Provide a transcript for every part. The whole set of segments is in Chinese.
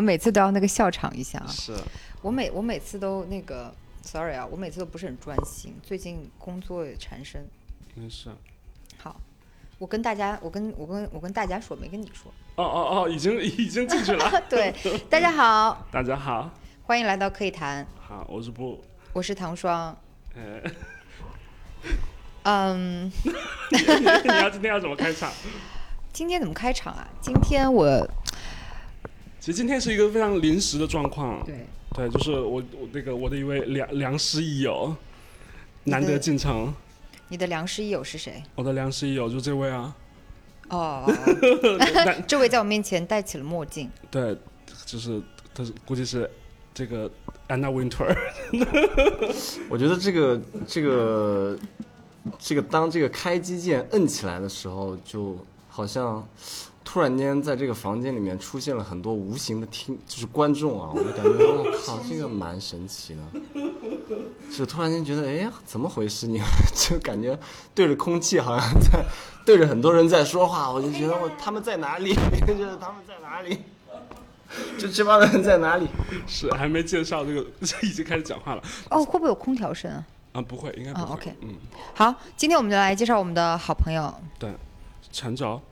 我们每次都要那个笑场一下啊！是，我每我每次都那个，sorry 啊，我每次都不是很专心，最近工作缠身。没事。好，我跟大家，我跟我跟我跟大家说，没跟你说。哦哦哦，已经已经进去了。对，大家好，大家好，欢迎来到可以谈，好，我是布。我是唐双。呃，嗯，你要今天要怎么开场？今天怎么开场啊？今天我其实今天是一个非常临时的状况。对对，就是我我那个我的一位良良师益友，难得进城。你的良师益友是谁？我的良师益友就这位啊。哦，这位在我面前戴起了墨镜。对，就是他是估计是这个安娜 Winter。我觉得这个这个这个当这个开机键摁起来的时候，就好像突然间在这个房间里面出现了很多无形的听，就是观众啊，我就感觉我靠，这个蛮神奇的。就突然间觉得，哎呀，怎么回事？你就感觉对着空气，好像在对着很多人在说话，我就觉得我他们在哪里？就是他们在哪里？就这帮人在哪里？是还没介绍这个，已经开始讲话了哦，会不会有空调声啊？啊？不会，应该不啊会。，OK 嗯，好，今天我们就来介绍我们的好朋友。对，陈轴，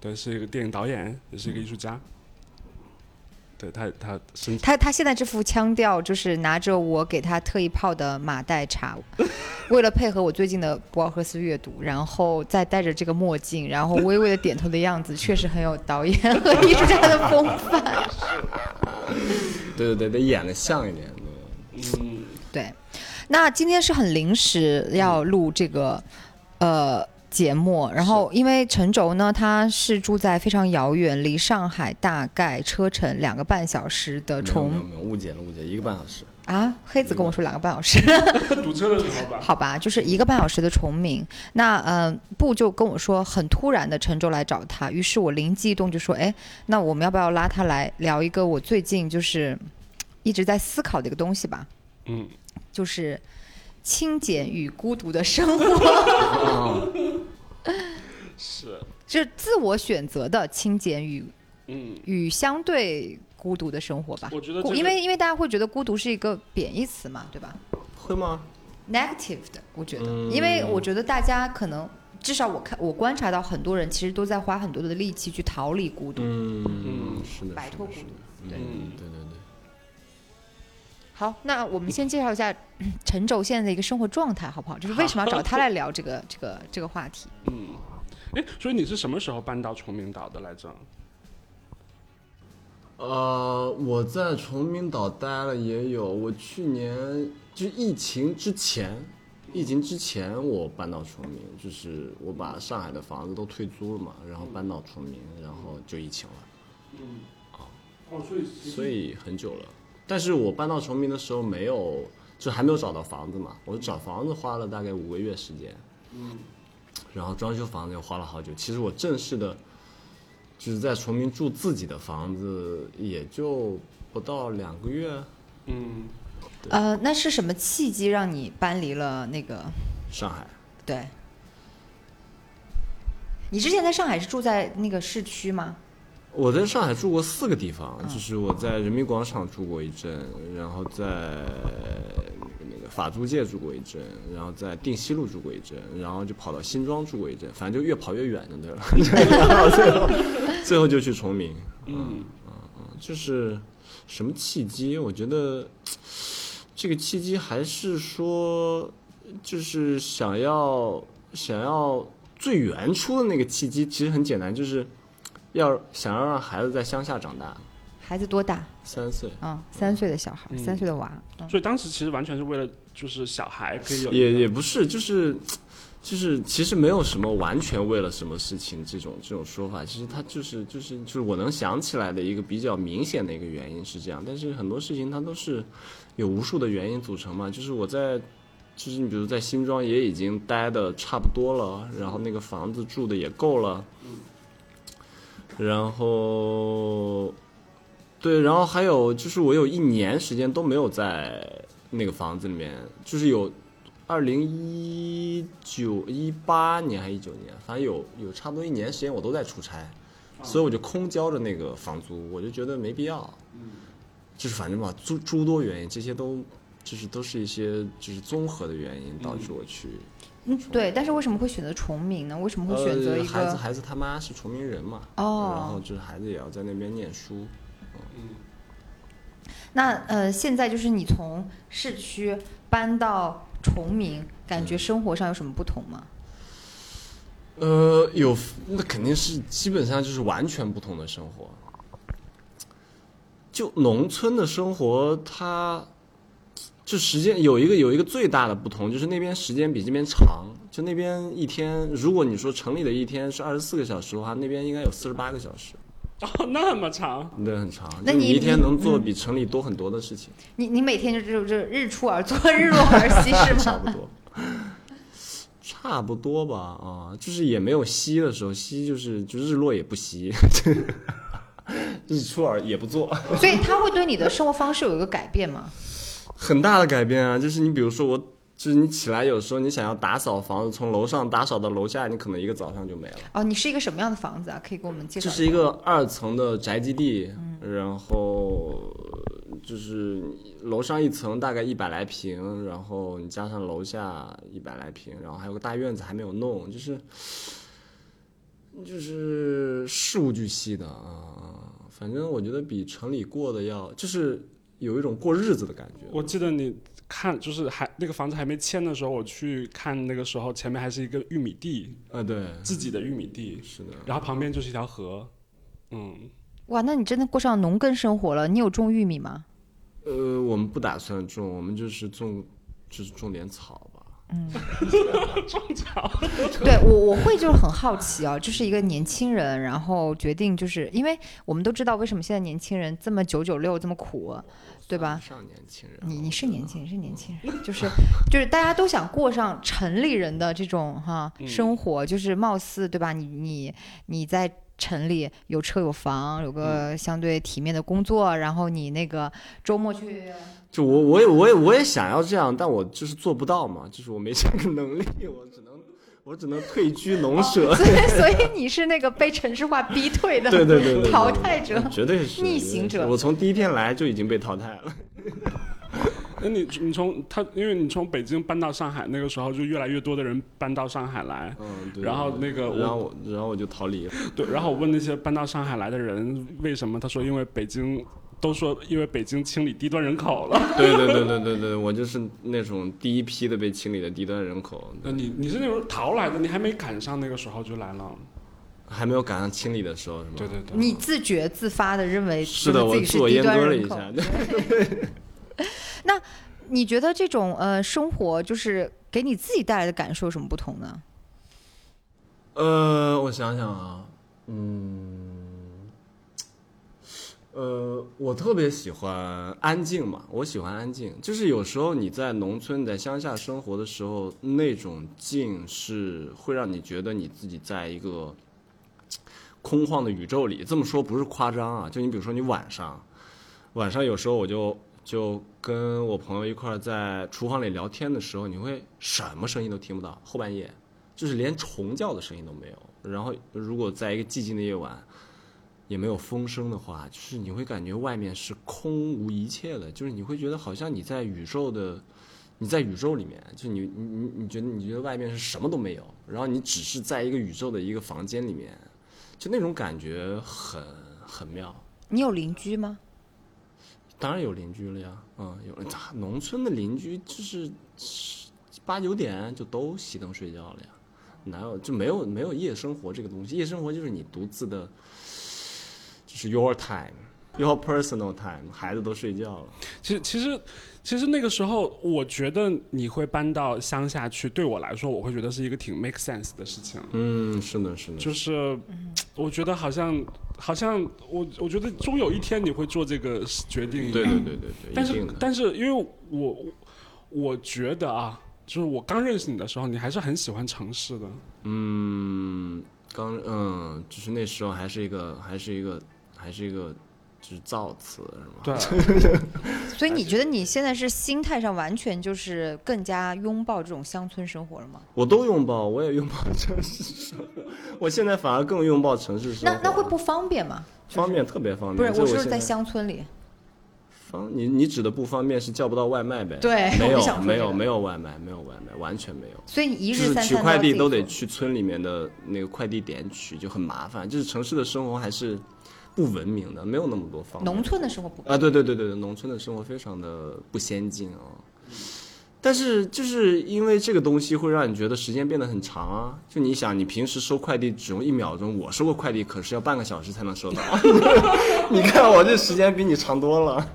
对，是一个电影导演，也是一个艺术家。对他，他身他他现在这副腔调，就是拿着我给他特意泡的马黛茶，为了配合我最近的博尔赫斯阅读，然后再戴着这个墨镜，然后微微的点头的样子，确实很有导演和艺术家的风范。对对对，得演的像一点。对嗯，对，那今天是很临时要录这个呃节目，然后因为陈轴呢，他是住在非常遥远，离上海大概车程两个半小时的崇没有没有误解了误解，一个半小时。啊，黑子跟我说两个半小时。堵车的时候吧。好吧，就是一个半小时的崇明。那呃，布就跟我说，很突然的陈州来找他，于是我灵机一动就说，哎，那我们要不要拉他来聊一个我最近就是一直在思考的一个东西吧，嗯，就是清简与孤独的生活，哦，是，就是自我选择的清简与嗯，与相对孤独的生活吧。我觉得这个因为因为大家会觉得孤独是一个贬义词嘛，对吧？会吗？negative 的，我觉得，嗯因为我觉得大家可能，至少我看我观察到很多人其实都在花很多的力气去逃离孤独。嗯，是的，摆脱孤独对嗯，对对对。好，那我们先介绍一下嗯陈轴现在的一个生活状态，好不好？就是为什么要找他来聊这个这个这个话题？嗯，哎，所以你是什么时候搬到崇明岛的来着？呃，我在崇明岛待了也有，我去年就疫情之前，疫情之前我搬到崇明，就是我把上海的房子都退租了嘛，然后搬到崇明，然后就疫情了嗯，哦，所以所以很久了。但是我搬到崇明的时候没有，就还没有找到房子嘛，我找房子花了大概五个月时间，嗯，然后装修房子又花了好久。其实我正式的，就是在崇明住自己的房子也就不到两个月，嗯，呃，那是什么契机让你搬离了那个？上海。对，你之前在上海是住在那个市区吗？我在上海住过四个地方，就是我在人民广场住过一阵，然后在那个那个法租界住过一阵，然后在定西路住过一阵，然后就跑到新庄住过一阵，反正就越跑越远就 对了。然后最后最后就去崇明，嗯嗯嗯，就是什么契机？我觉得这个契机还是说，就是想要想要最原初的那个契机，其实很简单，就是要想要让孩子在乡下长大，孩子多大？三岁。嗯，三岁的小孩，三岁的娃。嗯所以当时其实完全是为了就是小孩可以有也也不是，就是就是其实没有什么完全为了什么事情这种这种说法，其实他就是就是就是我能想起来的一个比较明显的一个原因是这样，但是很多事情它都是有无数的原因组成嘛，就是我在。就是你比如在新庄也已经待的差不多了，然后那个房子住的也够了，然后，对，然后还有就是我有一年时间都没有在那个房子里面，就是有二零一九一八年还是一九年，反正有有差不多一年时间我都在出差，所以我就空交着那个房租，我就觉得没必要。就是反正吧，诸诸多原因，这些都就是都是一些就是综合的原因导致我去。嗯，对。但是为什么会选择崇明呢？为什么会选择一呃、孩子？孩子他妈是崇明人嘛，哦然后就是孩子也要在那边念书。嗯那呃，现在就是你从市区搬到崇明，感觉生活上有什么不同吗？呃，有，那肯定是基本上就是完全不同的生活。就农村的生活，它就时间有一个有一个最大的不同，就是那边时间比这边长。就那边一天，如果你说城里的一天是二十四个小时的话，那边应该有四十八个小时，哦那么长，对，很长。那你你一天能做嗯比城里多很多的事情，你你每天就就就日出而作，日落而息是吗？差不多。差不多吧，啊，就是也没有息的时候，息就是就日落也不西，日出而也不做，所以它会对你的生活方式有一个改变吗？很大的改变啊！就是你比如说我，就是你起来有时候你想要打扫房子，从楼上打扫到楼下，你可能一个早上就没了。哦，你是一个什么样的房子啊？可以给我们介绍。这是一个二层的宅基地，然后就是楼上一层大概一百来平，然后你加上楼下一百来平，然后还有个大院子还没有弄，就是就是事无巨细的啊。反正我觉得比城里过的要，就是有一种过日子的感觉。我记得你看就是还那个房子还没迁的时候，我去看那个时候前面还是一个玉米地，啊，对，自己的玉米地，是的。然后旁边就是一条河，嗯，哇，那你真的过上农耕生活了。你有种玉米吗？呃，我们不打算种，我们就是种，就是种点草吧。对我我会就是很好奇啊，就是一个年轻人，然后决定就是因为我们都知道为什么现在年轻人这么九九六这么苦，对吧？上年轻人，你你是年轻人，是年轻人，就是就是大家都想过上城里人的这种哈嗯生活，就是貌似对吧？你你你在城里有车有房，有个相对体面的工作，然后你那个周末去，就我我也我也我也想要这样，但我就是做不到嘛，就是我没这个能力，我只能我只能退居 农舍。所以 所以你是那个被城市化逼退的对对对淘汰者。绝对是逆行者我从第一天来就已经被淘汰了。那你你从他，因为你从北京搬到上海那个时候，就越来越多的人搬到上海来，嗯，对。然后那个我然后我然后我就逃离了。对，然后我问那些搬到上海来的人为什么，他说因为北京都说因为北京清理低端人口了。对对对对对对，我就是那种第一批的被清理的低端人口，那你你是那种逃来的，你还没赶上那个时候就来了。还没有赶上清理的时候，是吗？对对对，你自觉自发的认为是的，我自己是自我阉低端人口。割了一下。那你觉得这种呃生活就是给你自己带来的感受有什么不同呢？呃，我想想啊，嗯，呃，我特别喜欢安静嘛，我喜欢安静。就是有时候你在农村、在乡下生活的时候，那种静是会让你觉得你自己在一个空旷的宇宙里。这么说不是夸张啊，就你比如说你晚上，晚上有时候我就就跟我朋友一块在厨房里聊天的时候，你会什么声音都听不到，后半夜。就是连虫叫的声音都没有。然后，如果在一个寂静的夜晚，也没有风声的话，就是你会感觉外面是空无一切的，就是你会觉得好像你在宇宙的你在宇宙里面，就你你你你觉得你觉得外面是什么都没有，然后你只是在一个宇宙的一个房间里面，就那种感觉很很妙。你有邻居吗？当然有邻居了呀，嗯，有农村的邻居就是八九点就都熄灯睡觉了呀，哪有就没有没有夜生活这个东西？夜生活就是你独自的，就是 your time。Your personal time，孩子都睡觉了。其实，其实，其实那个时候，我觉得你会搬到乡下去，对我来说，我会觉得是一个挺 make sense 的事情。嗯，是的，是的。就是，我觉得好像，好像我，我觉得终有一天你会做这个决定。对对对对对，但是但是，因为我，我觉得啊，就是我刚认识你的时候，你还是很喜欢城市的。嗯，刚嗯，就是那时候还是一个，还是一个，还是一个，就是造词是吗？对，所以你觉得你现在是心态上完全就是更加拥抱这种乡村生活了吗？我都拥抱，我也拥抱城市生活。我现在反而更拥抱城市生活。那那会不方便吗？方便，特别方便不是，我说是在乡村里。方，你你指的不方便是叫不到外卖呗？对没有没有没有外卖，没有外卖，完全没有。所以你一日三餐取快递都得去村里面的那个快递点取，就很麻烦。就是城市的生活还是不文明的，没有那么多方便。农村的生活不啊，对对对对对，农村的生活非常的不先进啊。但是就是因为这个东西会让你觉得时间变得很长啊。就你想，你平时收快递只用一秒钟，我收个快递可是要半个小时才能收到。你看我这时间比你长多了。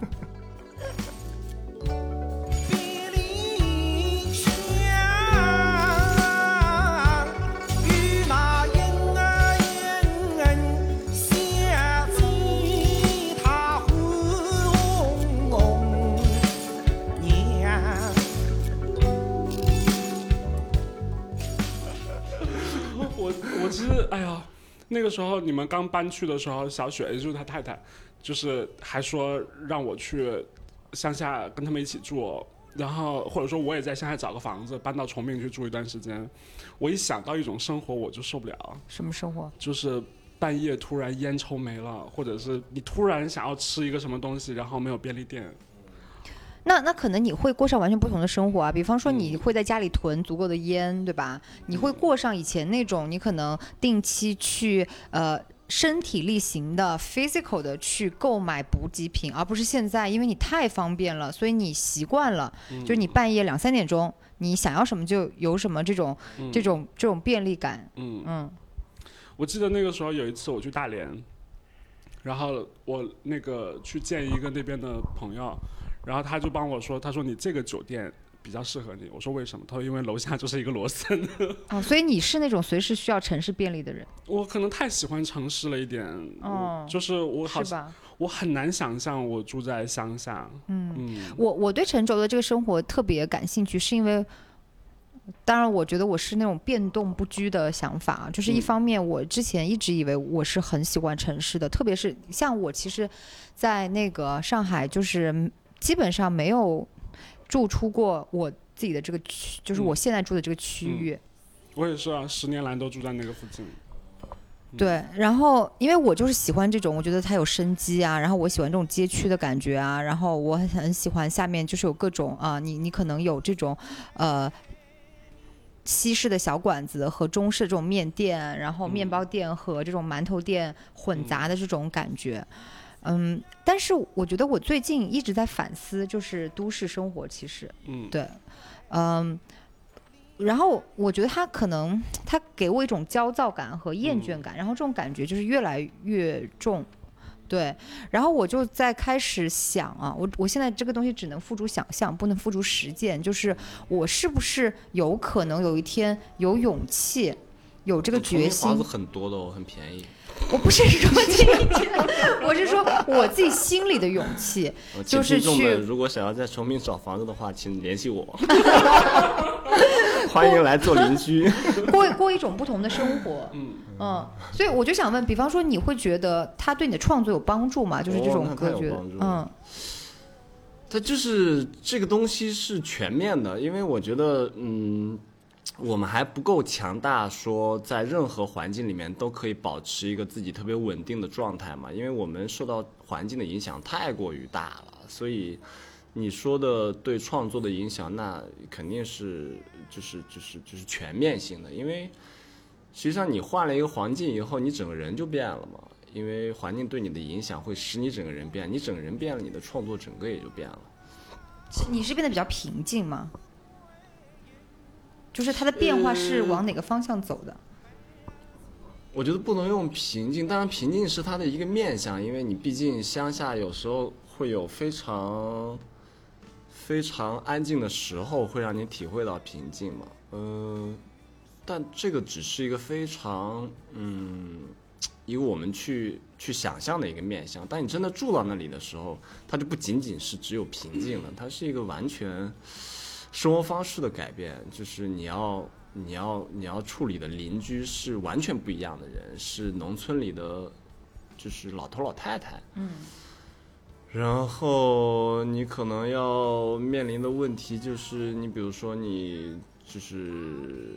我其实哎呀，那个时候你们刚搬去的时候，小雪也就是他太太，就是还说让我去乡下跟他们一起住，然后或者说我也在乡下找个房子搬到崇明去住一段时间。我一想到一种生活我就受不了，什么生活？就是半夜突然烟抽没了，或者是你突然想要吃一个什么东西，然后没有便利店。那那可能你会过上完全不同的生活啊，比方说嗯。你会在家里囤足够的烟，对吧？你会过上以前那种你可能定期去呃身体力行的 physical 的去购买补给品，而不是现在因为你太方便了，所以你习惯了，就是你半夜两三点钟你想要什么就有什么这种、嗯。这种这种便利感，嗯，嗯。我记得那个时候有一次我去大连，然后我那个去见一个那边的朋友，然后他就帮我说，他说你这个酒店比较适合你。我说为什么？他说因为楼下就是一个罗森。哦，所以你是那种随时需要城市便利的人，我可能太喜欢城市了一点，哦就是我好是吧？我很难想象我住在乡下。嗯。嗯我我对沉着的这个生活特别感兴趣，是因为，当然我觉得我是那种变动不居的想法啊，就是一嗯方面我之前一直以为我是很喜欢城市的，特别是像我其实，在那个上海就是基本上没有住出过我自己的这个区，就是我嗯现在住的这个区域。我也是啊，十年来都住在那个附近。对，然后因为我就是喜欢这种，我觉得它有生机啊，然后我喜欢这种街区的感觉啊，然后我很很喜欢下面就是有各种啊，你你可能有这种呃西式的小馆子和中式这种面店，然后面包店和这种馒头店混杂的这种感觉。嗯，但是我觉得我最近一直在反思，就是都市生活其实嗯，对，嗯，然后我觉得他可能他给我一种焦躁感和厌倦感，然后这种感觉就是越来越重。对，然后我就在开始想啊，我我现在这个东西只能付诸想象，不能付诸实践。就是我是不是有可能有一天有勇气，有这个决心？很多的哦，很便宜。我不是说这一点，我是说我自己心里的勇气。呃就是去如果想要在崇明找房子的话，请联系我，欢迎来做邻居。过过一种不同的生活。嗯嗯，所以我就想问，比方说，你会觉得它对你的创作有帮助吗？就是这种歌觉嗯它就是这个东西是全面的，因为我觉得，嗯，我们还不够强大，说在任何环境里面都可以保持一个自己特别稳定的状态嘛，因为我们受到环境的影响太过于大了，所以，你说的对创作的影响，那肯定是就是就是就是全面性的，因为实际上你换了一个环境以后，你整个人就变了嘛。因为环境对你的影响会使你整个人变，你整个人变了，你的创作整个也就变了。你是变得比较平静吗？就是它的变化是往哪个方向走的？我觉得不能用平静，当然平静是它的一个面向，因为你毕竟乡下有时候会有非常非常安静的时候，会让你体会到平静嘛。嗯、但这个只是一个非常嗯，一个我们去去想象的一个面向。当你真的住到那里的时候，它就不仅仅是只有平静了，它是一个完全生活方式的改变，就是你要你要你要处理的邻居是完全不一样的人，是农村里的就是老头老太太，嗯，然后你可能要面临的问题就是，你比如说你就是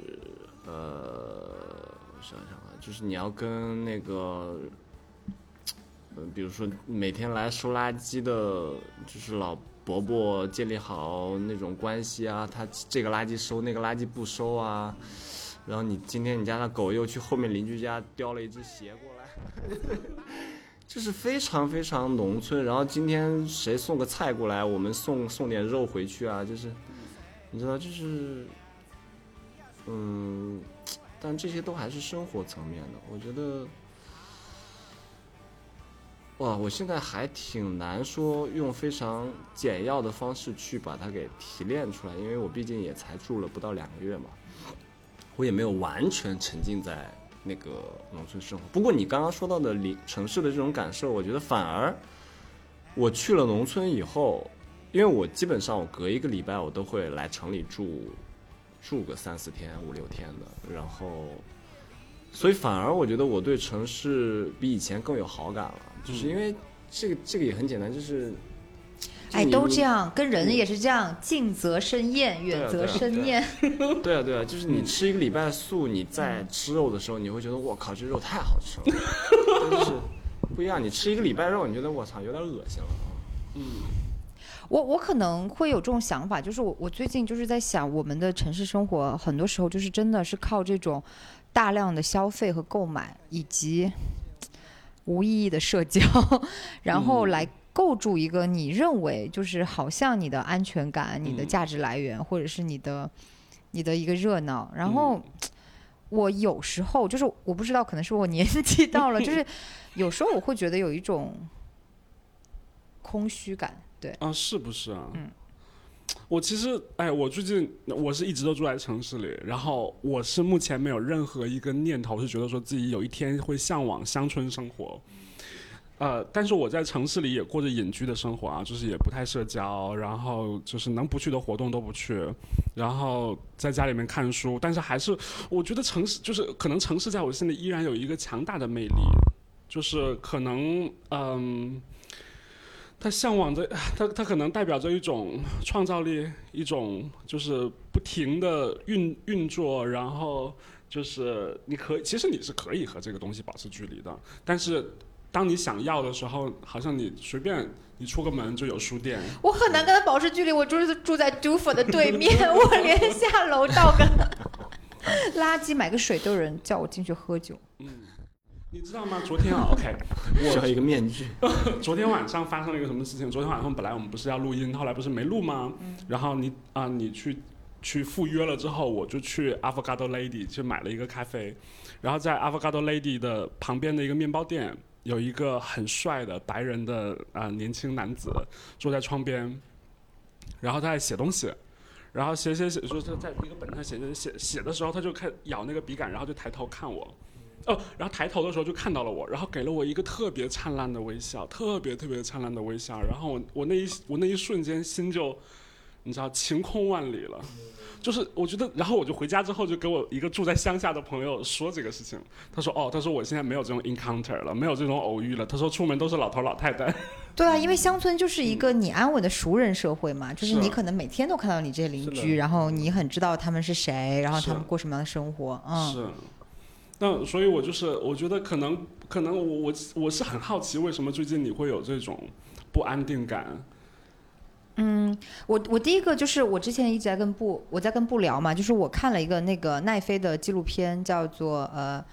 呃，我想想啊，就是你要跟那个。呃，比如说每天来收垃圾的，就是老伯伯建立好那种关系啊，他这个垃圾收，那个垃圾不收啊。然后你今天你家的狗又去后面邻居家叼了一只鞋过来，就是非常非常农村。然后今天谁送个菜过来，我们送送点肉回去啊，就是你知道，就是嗯，但这些都还是生活层面的，我觉得。哇，我现在还挺难说用非常简要的方式去把它给提炼出来，因为我毕竟也才住了不到两个月嘛，我也没有完全沉浸在那个农村生活。不过你刚刚说到的里城市的这种感受，我觉得反而我去了农村以后，因为我基本上我隔一个礼拜我都会来城里住住个三四天、五六天的，然后。所以反而我觉得我对城市比以前更有好感了，就是因为这个这个也很简单，就是，哎，都这。样，跟人也是这样，近则生厌，远则生厌。对啊对啊，就是你吃一个礼拜素，你在吃肉的时候，你会觉得我靠，这肉太好吃了，但就是 不一样。你吃一个礼拜肉，你觉得我操有点恶心了嗯。我我可能会有这种想法，就是我我最近就是在想，我们的城市生活很多时候就是真的是靠这种大量的消费和购买，以及无意义的社交，然后嗯来构筑一个你认为就是好像你的安全感、你的嗯价值来源，或者是你的你的一个热闹，然后。我有时候就是我不知道，可能是我年纪到了，就是有时候我会觉得有一种空虚感，对，啊，是不是啊？嗯。我其实，哎，我最近我是一直都住在城市里，然后我是目前没有任何一个念头是觉得说自己有一天会向往乡村生活，呃，但是我在城市里也过着隐居的生活啊，就是也不太社交，然后就是能不去的活动都不去，然后在家里面看书，但是还是我觉得城市就是可能城市在我心里依然有一个强大的魅力，就是可能嗯。它向往着，它它可能代表着一种创造力，一种就是不停的运运作，然后就是你可以，其实你是可以和这个东西保持距离的，但是当你想要的时候，好像你随便你出个门就有书店，我很难跟他保持距离，我就是住在杜甫的对面，我连下楼倒个 垃圾、买个水都有人叫我进去喝酒。你知道吗？昨天啊，OK，需要一个面具。昨天晚上发生了一个什么事情？昨天晚上本来我们不是要录音，后来不是没录吗？然后你啊、你去去赴约了之后，我就去 Avocado Lady 去买了一个咖啡，然后在 Avocado Lady 的旁边的一个面包店，有一个很帅的白人的啊、年轻男子坐在窗边，然后他在写东西。然后写写写，说他在一个本上写写写写的时候，他就开咬那个笔杆，然后就抬头看我，哦，然后抬头的时候就看到了我，然后给了我一个特别灿烂的微笑，特别特别灿烂的微笑。然后我我那一我那一瞬间心就，你知道晴空万里了，就是我觉得，然后我就回家之后就给我一个住在乡下的朋友说这个事情，他说哦，他说我现在没有这种 encounter 了，没有这种偶遇了，他说出门都是老头老太太。对啊，因为乡村就是一个你安稳的熟人社会嘛，就是是你可能每天都看到你这些邻居，然后你很知道他们是谁，然后他们过什么样的生活，嗯，是，那所以，我就是我觉得可能可能我我我是很好奇，为什么最近你会有这种不安定感？嗯我我第一个就是我之前一直在跟布我在跟布聊嘛，就是我看了一个那个奈飞的纪录片，叫做呃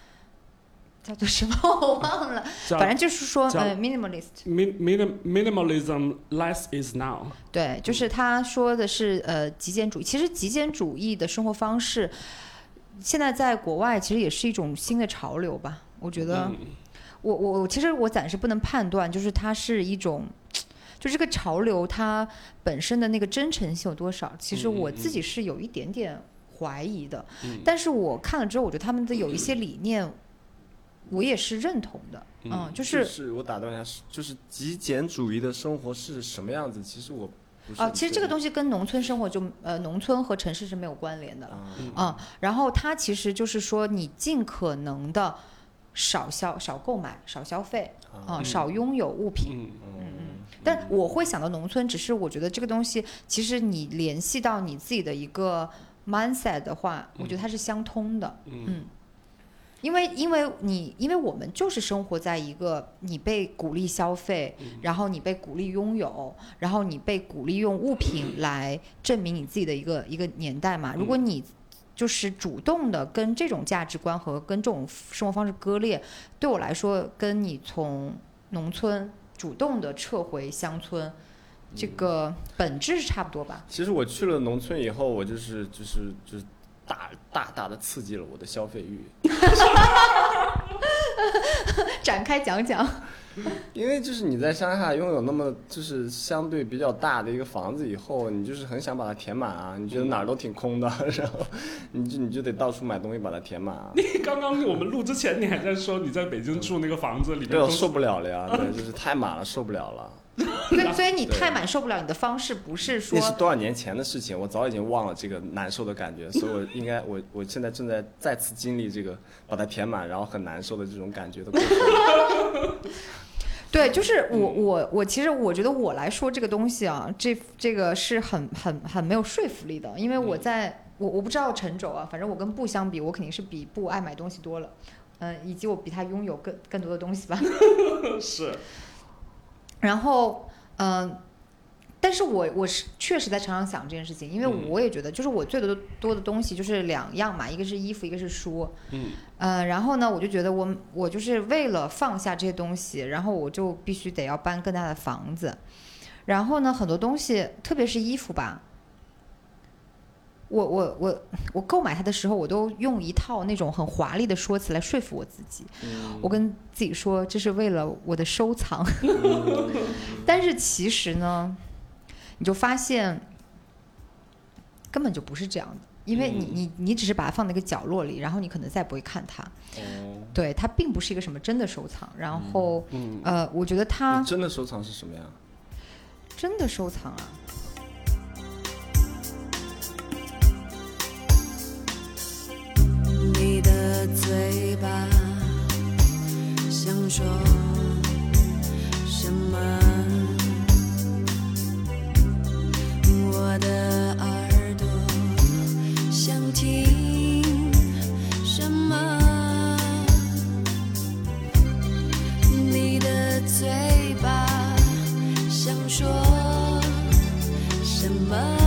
叫做什么 我忘了，反正就是说呃 minimalist，min minim minimalism less is now。对，就是他说的是呃极简主义。其实极简主义的生活方式，现在在国外其实也是一种新的潮流吧。我觉得嗯我我我其实我暂时不能判断，就是它是一种，就这个潮流它本身的那个真诚性有多少，其实我自己是有一点点怀疑的。嗯但是我看了之后，我觉得他们的有一些理念，我也是认同的。嗯，就就是是我打断一下，是就是极简主义的生活是什么样子？其实我啊，其实这个东西西跟农村生活就呃，农村和城市是没有关联的了。啊，嗯，然后它其实就是说，你尽可能的少消、少购买、少消费，啊、嗯少拥有物品。嗯嗯嗯。但我会想到农村，只是我觉得这个东西，其实你联系到你自己的一个 mindset 的话，我觉得它是相通的。嗯嗯。因为，因为你，因为我们就是生活在一个你被鼓励消费，然后你被鼓励拥有，然后你被鼓励用物品 来证明你自己的一个一个年代嘛。如果你就是主动的跟这种价值观和跟这种生活方式割裂，对我来说，跟你从农村主动的撤回乡村，这个本质是差不多吧？其实我去了农村以后，我就是就是就是大大大的刺激了我的消费欲，展开讲讲。因为就是你在乡下拥有那么就是相对比较大的一个房子以后，你就是很想把它填满啊，你觉得哪儿都挺空的，然后你就你就得到处买东西把它填满啊。刚刚我们录之前，你还在说你在北京住那个房子里面对，我受不了了呀，对，就是太满了，受不了了。所以，所以你太满受不了，你的方式不是说那是多少年前的事情，我早已经忘了这个难受的感觉，所以我应该我我现在正在再次经历这个把它填满，然后很难受的这种感觉的过程。对，就是我我我其实我觉得我来说这个东西啊，这这个是很很很没有说服力的，因为我在、我我不知道陈轴啊，反正我跟布相比，我肯定是比布爱买东西多了，嗯、以及我比他拥有更更多的东西吧。是然后，嗯、但是我我是确实在常常想这件事情，因为嗯我也觉得，就是我最多的多的东西就是两样嘛，一个是衣服，一个是书。嗯呃，然后呢，我就觉得我我就是为了放下这些东西，然后我就必须得要搬更大的房子，然后呢，很多东西，特别是衣服吧，我我我我购买它的时候，我都用一套那种很华丽的说辞来说服我自己，我跟自己说这是为了我的收藏，但是其实呢，你就发现根本就不是这样的。因为你你你只是把它放在一个角落里，然后你可能再不会看它，哦，对，它并不是一个什么真的收藏。然后，嗯呃，我觉得它真的收藏是什么呀？真的收藏啊，你的嘴巴想说什么？我的耳朵想听什么？你的嘴巴想说什么？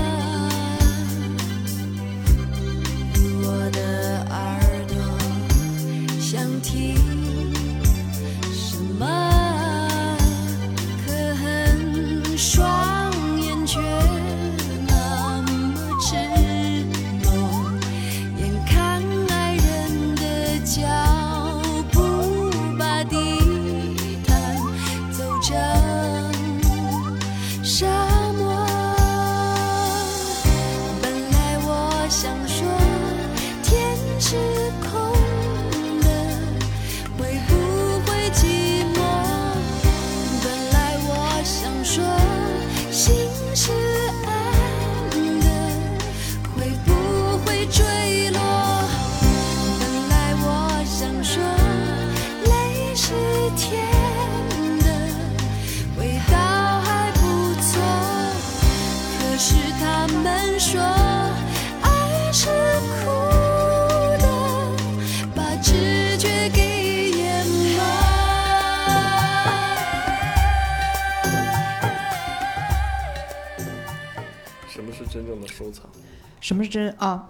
啊？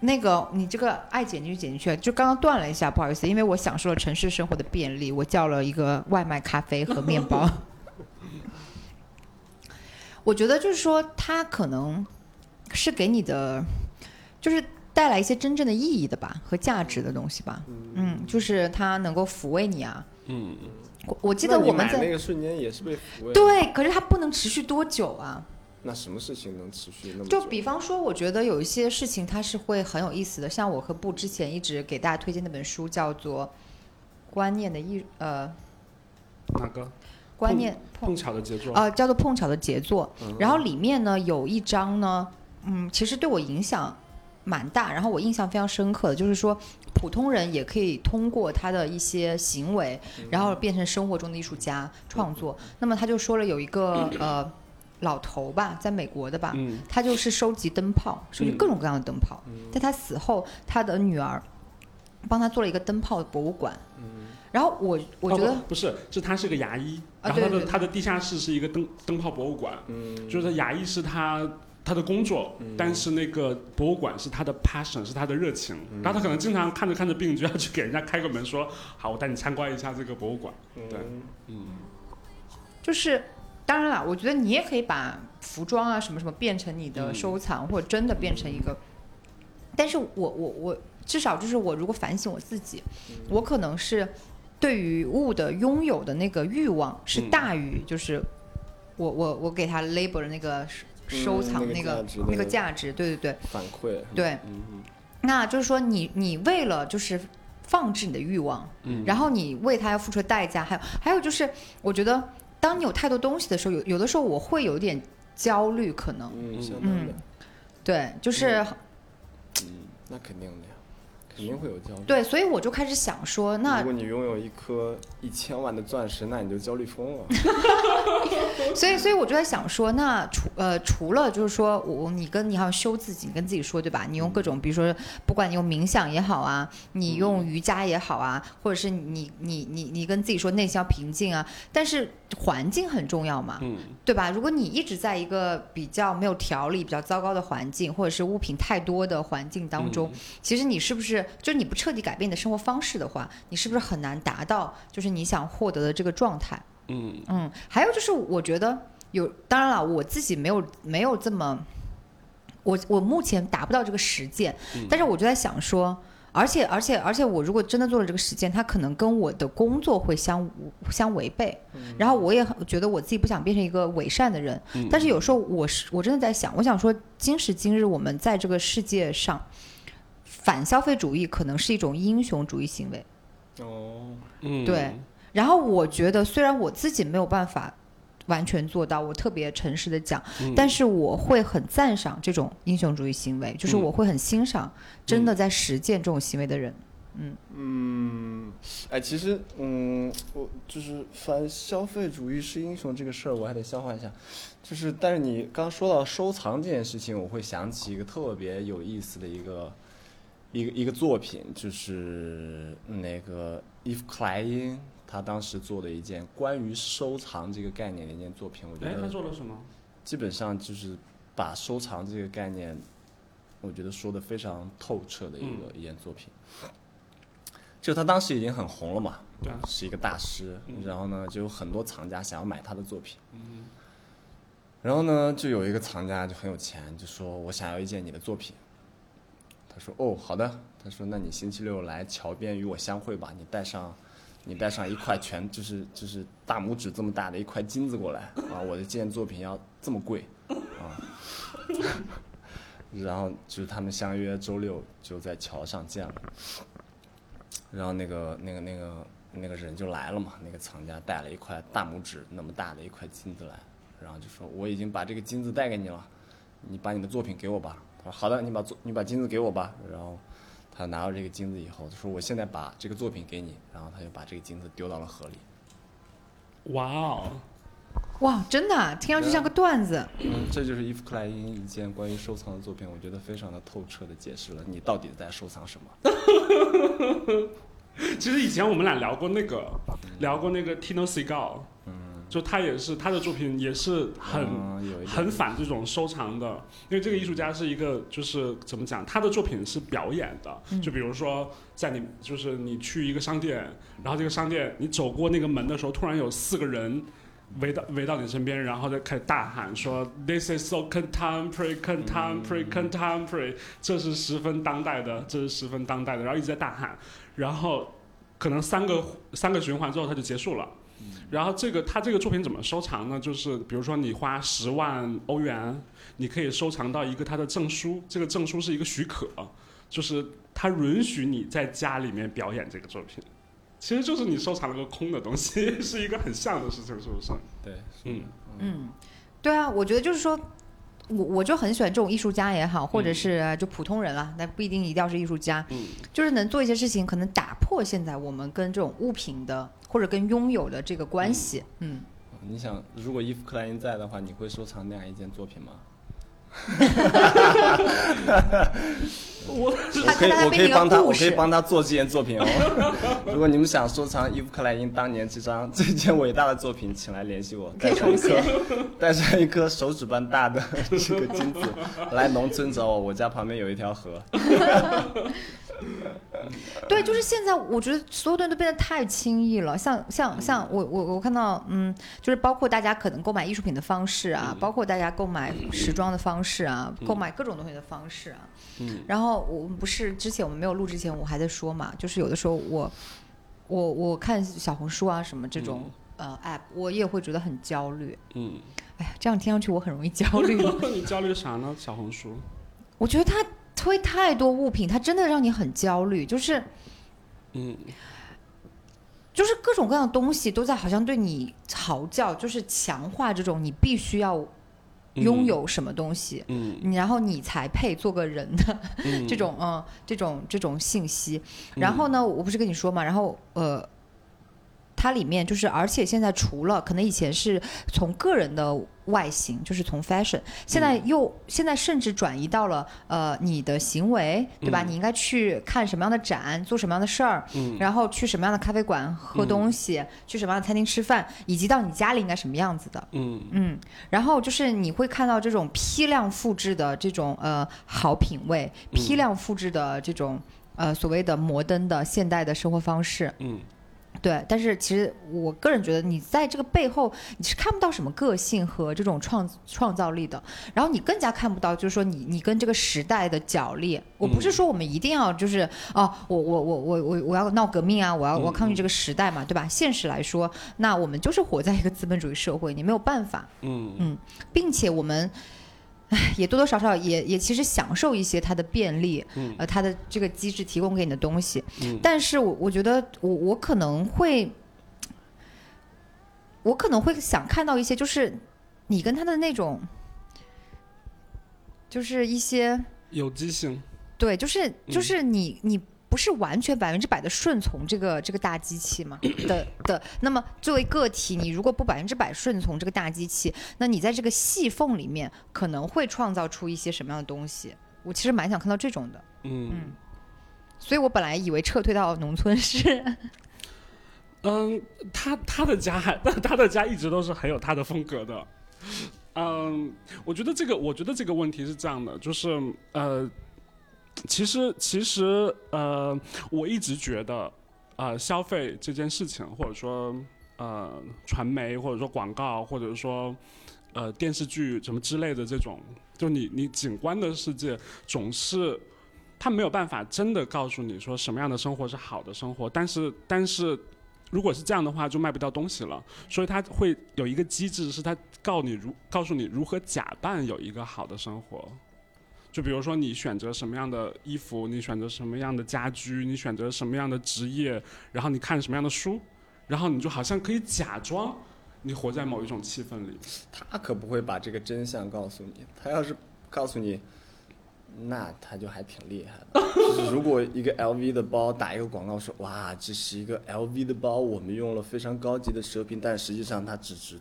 那个你这个爱剪进去剪进去，就刚刚断了一下，不好意思，因为我享受了城市生活的便利，我叫了一个外卖咖啡和面包。我觉得就是说，它可能是给你的，就是带来一些真正的意义的吧，和价值的东西吧。嗯，就是它能够抚慰你啊。嗯，我我记得我们在那个瞬间也是被抚慰。，对，可是它不能持续多久啊？那什么事情能持续那么就比方说，我觉得有一些事情它是会很有意思的，像我和布之前一直给大家推荐那本书，叫做《观念的艺》呃，哪个观念碰巧的杰作？呃叫做碰巧的杰作。然后里面呢有一章呢，嗯，其实对我影响蛮大，然后我印象非常深刻的就是说，普通人也可以通过他的一些行为，然后变成生活中的艺术家创作。那么他就说了有一个呃老头吧，在美国的吧，嗯。他就是收集灯泡，收集各种各样的灯泡。在他死后，他的女儿帮他做了一个灯泡博物馆。然后我我觉得、哦不不是，是他是个牙医，然后他的啊对对对。他的地下室是一个灯灯泡博物馆，嗯，就是牙医是他他的工作，但是那个博物馆是他的 passion，是他的热情。然后他可能经常看着看着病就要去给人家开个门说，好，我带你参观一下这个博物馆。对，嗯，就是，当然了，我觉得你也可以把服装啊什么什么变成你的收藏，或者真的变成一个。但是我我我至少就是我如果反省我自己，我可能是对于物的拥有的那个欲望是嗯大于就是我我我给它 label 的那个收收藏嗯那个那个、价值对对对反馈。对。嗯那就是说你你为了就是放置你的欲望，嗯然后你为它要付出的代价，还有还有就是，我觉得当你有太多东西的时候，有有的时候我会有点焦虑，可能。嗯，对，就是、嗯，那肯定的呀，肯定会有焦虑。对，所以我就开始想说，那如果你拥有一颗一千万的钻石，那你就焦虑疯了。所以，所以我就在想说，那除呃除了就是说我你跟你还要修自己，你跟自己说对吧？你用各种，比如说不管你用冥想也好啊，你用瑜伽也好啊，或者是你你你你跟自己说内心要平静啊，但是环境很重要嘛，嗯对吧？如果你一直在一个比较没有条理、比较糟糕的环境，或者是物品太多的环境当中，其实你是不是就是你不彻底改变你的生活方式的话，你是不是很难达到就是你想获得的这个状态？嗯嗯，还有就是，我觉得有，当然了，我自己没有没有这么，我我目前达不到这个实践，但是我就在想说，而且而且而且，我如果真的做了这个实践，它可能跟我的工作会相相违背，然后我也很觉得我自己不想变成一个伪善的人，但是有时候我是我真的在想，我想说，今时今日我们在这个世界上，反消费主义可能是一种英雄主义行为。哦，嗯，对。然后我觉得，虽然我自己没有办法完全做到，我特别诚实的讲，嗯。但是我会很赞赏这种英雄主义行为，就是嗯。我会很欣赏真的在实践这种行为的人。嗯，哎，其实，嗯，我就是反消费主义是英雄这个事儿，我还得消化一下。就是，但是你刚说到收藏这件事情，我会想起一个特别有意思的一个一个一个作品，就是那个伊夫克莱因他当时做的一件关于收藏这个概念的一件作品，我觉哎，他得做了什么？基本上就是把收藏这个概念，我觉得说的非常透彻的一个、一件作品。就他当时已经很红了嘛，对啊是一个大师，然后呢，就有很多藏家想要买他的作品。然后呢，就有一个藏家就很有钱，就说我想要一件你的作品。他说哦，好的。他说那你星期六来桥边与我相会吧，你带上。你带上一块全就是就是大拇指这么大的一块金子过来啊！我的这件作品要这么贵啊！然后就是他们相约周六就在桥上见了，然后那个那个那个那个人就来了嘛，那个藏家带了一块大拇指那么大的一块金子来，然后就说我已经把这个金子带给你了，你把你的作品给我吧。他说好的，你把作你把金子给我吧。然后他拿到这个金子以后，他说我现在把这个作品给你，然后他就把这个金子丢到了河里。哇哦，哇，真的啊、听上去像个段子。嗯，这就是伊夫克莱因一件关于收藏的作品，我觉得非常的透彻的解释了你到底在收藏什么。其实以前我们俩聊过那个，聊过那个 Tino Seagal，就他也是他的作品也是很、很反这种收藏的，因为这个艺术家是一个就是怎么讲，他的作品是表演的，嗯就比如说在你就是你去一个商店，然后这个商店你走过那个门的时候，突然有四个人。围到围到你身边，然后再开始大喊说：“This is so contemporary, contemporary, contemporary。”这是十分当代的，这是十分当代的，然后一直在大喊，然后可能三个三个循环之后它就结束了。然后这个他这个作品怎么收藏呢？就是比如说你花十万欧元，你可以收藏到一个他的证书，这个证书是一个许可，就是他允许你在家里面表演这个作品。其实就是你收藏了个空的东西，是一个很像的事情，是不是？对，嗯嗯，对啊，我觉得就是说。我我就很喜欢这种艺术家也好，或者是呃就普通人啊，那不一定一定要是艺术家，嗯就是能做一些事情，可能打破现在我们跟这种物品的或者跟拥有的这个关系。嗯，你想，如果伊夫克莱因在的话，你会收藏那样一件作品吗？我我可以，我可以帮他，我可以帮他做这件作品哦。如果你们想收藏伊夫克莱因当年这张 这件伟大的作品，请来联系我，带上一颗，带上一颗手指般大的 这个金子，来农村找我，我家旁边有一条河。对，就是现在，我觉得所有东西都变得太轻易了。像像像我我我看到，嗯，就是包括大家可能购买艺术品的方式啊，包括大家购买时装的方式啊，购买各种东西的方式啊。嗯然后我们不是之前我们没有录之前，我还在说嘛，就是有的时候我我我看小红书啊什么这种、呃 app，我也会觉得很焦虑。嗯，哎呀，这样听上去我很容易焦虑。你焦虑啥呢？小红书？我觉得它推太多物品，它真的让你很焦虑，就是。嗯就是各种各样的东西都在好像对你嚎叫，就是强化这种你必须要拥有什么东西，嗯你然后你才配做个人的嗯 这种嗯这种这种信息。然后呢，我不是跟你说嘛，然后呃。它里面就是，而且现在除了可能以前是从个人的外形，就是从 fashion，现在又、现在甚至转移到了呃你的行为，对吧？嗯你应该去看什么样的展，做什么样的事儿，嗯然后去什么样的咖啡馆喝东西，去什么样的餐厅吃饭，以及到你家里应该什么样子的。嗯嗯，然后就是你会看到这种批量复制的这种呃好品味，批量复制的这种呃所谓的摩登的现代的生活方式。嗯对，但是其实我个人觉得，你在这个背后你是看不到什么个性和这种创创造力的，然后你更加看不到，就是说你你跟这个时代的角力。我不是说我们一定要就是哦，我我我我我我要闹革命啊，我要我要抗拒这个时代嘛，对吧？现实来说，那我们就是活在一个资本主义社会，你没有办法。嗯嗯并且我们，唉，也多多少少也也其实享受一些它的便利，嗯呃，它的这个机制提供给你的东西。嗯但是我我觉得我我可能会，我可能会想看到一些，就是你跟他的那种，就是一些有机性。对，就是嗯就是你你。不是完全百分之百的顺从这个这个大机器嘛的的，那么作为个体，你如果不百分之百顺从这个大机器，那你在这个细缝里面可能会创造出一些什么样的东西？我其实蛮想看到这种的，嗯。嗯，所以我本来以为撤退到农村是，嗯，他他的家还，但他的家一直都是很有他的风格的。嗯，我觉得这个，我觉得这个问题是这样的，就是呃，其实其实呃，我一直觉得，呃，消费这件事情，或者说呃，传媒，或者说广告，或者说呃电视剧什么之类的这种，就你你景观的世界，总是他没有办法真的告诉你说什么样的生活是好的生活，但是但是。如果是这样的话，就卖不掉东西了。所以它会有一个机制，是它告你如告诉你如何假扮有一个好的生活。就比如说你选择什么样的衣服，你选择什么样的家居，你选择什么样的职业，然后你看什么样的书，然后你就好像可以假装你活在某一种气氛里。他可不会把这个真相告诉你。他要是告诉你，那他就还挺厉害的。就是如果一个 LV 的包打一个广告说，哇，这是一个 LV 的包，我们用了非常高级的蛇皮，但实际上它只值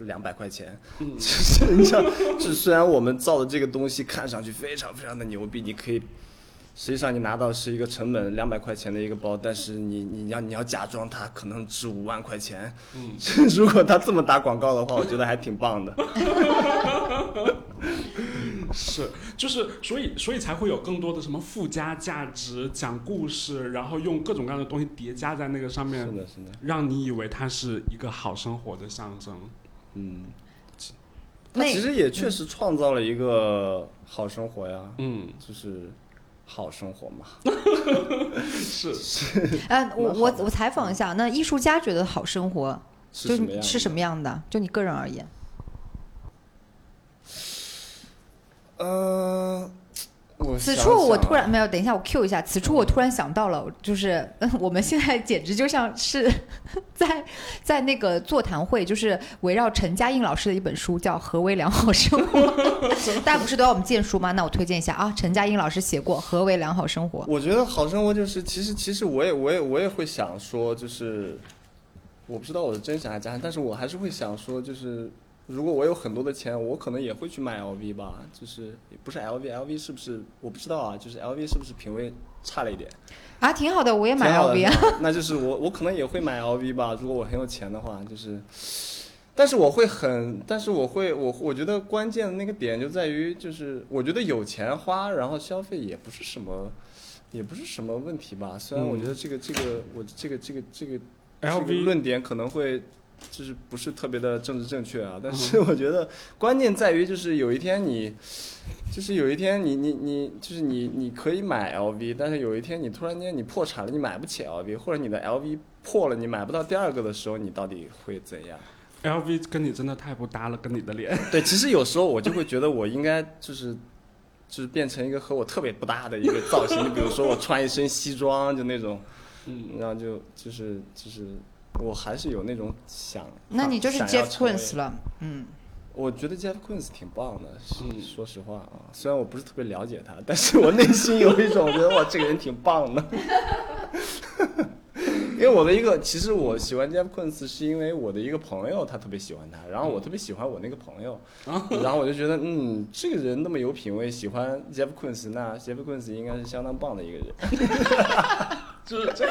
两百块钱。嗯 就是你想，就虽然我们造的这个东西看上去非常非常的牛逼，你可以实际上你拿到是一个成本两百块钱的一个包，但是你你要你要假装它可能值五万块钱。嗯，如果他这么打广告的话，我觉得还挺棒的。是，就是所以所以才会有更多的什么附加价值，讲故事，然后用各种各样的东西叠加在那个上面是，的，是的，让你以为它是一个好生活的象征。嗯。他那其实也确实创造了一个好生活呀，嗯，就是好生活嘛。是 是。哎、啊，我我我采访一下，那艺术家觉得好生活就是什么样？是什么样的？就你个人而言，呃，我此处我突然没有，等一下我 Q 一下。此处我突然想到了，就是嗯我们现在简直就像是在在那个座谈会，就是围绕陈嘉映老师的一本书，叫《何为良好生活》。大家不是都要我们荐书吗？那我推荐一下啊，陈嘉映老师写过《何为良好生活》。我觉得好生活就是，其实其实我也我也我也会想说，就是我不知道我是真想还是假想，但是我还是会想说，就是如果我有很多的钱，我可能也会去买 LV 吧，就是不是 LV，LV 是不是我不知道啊，就是 LV 是不是品味差了一点？啊，挺好的，我也买 LV 啊。那就是我我可能也会买 LV 吧，如果我很有钱的话，就是。但是我会很，但是我会我我觉得关键的那个点就在于，就是我觉得有钱花，然后消费也不是什么，也不是什么问题吧。虽然我嗯觉得这个这个我这个这个这个这个 LV 论点可能会就是不是特别的政治正确啊，但嗯是我觉得关键在于就是有一天你，就是有一天你你你就是你你可以买 LV，但是有一天你突然间你破产了，你买不起 LV，或者你的 LV 破了，你买不到第二个的时候，你到底会怎样？LV 跟你真的太不搭了，跟你的脸。对，其实有时候我就会觉得我应该就是。就是变成一个和我特别不搭的一个造型，就比如说我穿一身西装，就那种，嗯，然后就就是就是，我还是有那种想，那你就是 Jeff Queens 了，嗯。我觉得 Jeff Queens 挺棒的，是嗯说实话啊，虽然我不是特别了解他，但是我内心有一种觉得哇，这个人挺棒的。因为我的一个，其实我喜欢 Jeff Queens 是因为我的一个朋友他特别喜欢他，然后我特别喜欢我那个朋友，然后我就觉得嗯，这个人那么有品位，喜欢 Jeff Queens，那 Jeff Queens 应该是相当棒的一个人。就是这，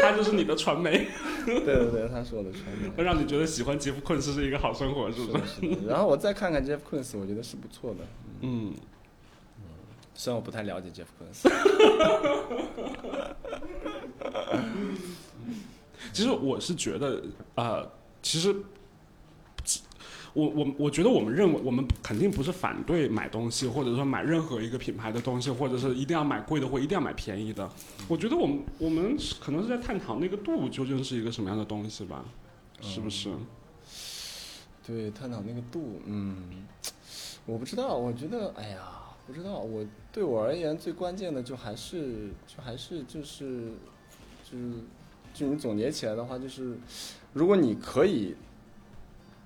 他就是你的传媒，对对对，他是我的传媒。会让你觉得喜欢杰夫昆斯是一个好生活，是不是是？是，然后我再看看 Jeff Koons，我觉得是不错的。嗯，虽然我不太了解 Jeff Koons。其实我是觉得，呃，其实。我我我觉得我们认为我们肯定不是反对买东西，或者说买任何一个品牌的东西，或者是一定要买贵的或一定要买便宜的。我觉得我们我们可能是在探讨那个度究竟是一个什么样的东西吧，是不是？对，探讨那个度，嗯，我不知道，我觉得，哎呀，不知道，我对我而言最关键的就还是，就还是就是，就是，就你总结起来的话，就是，如果你可以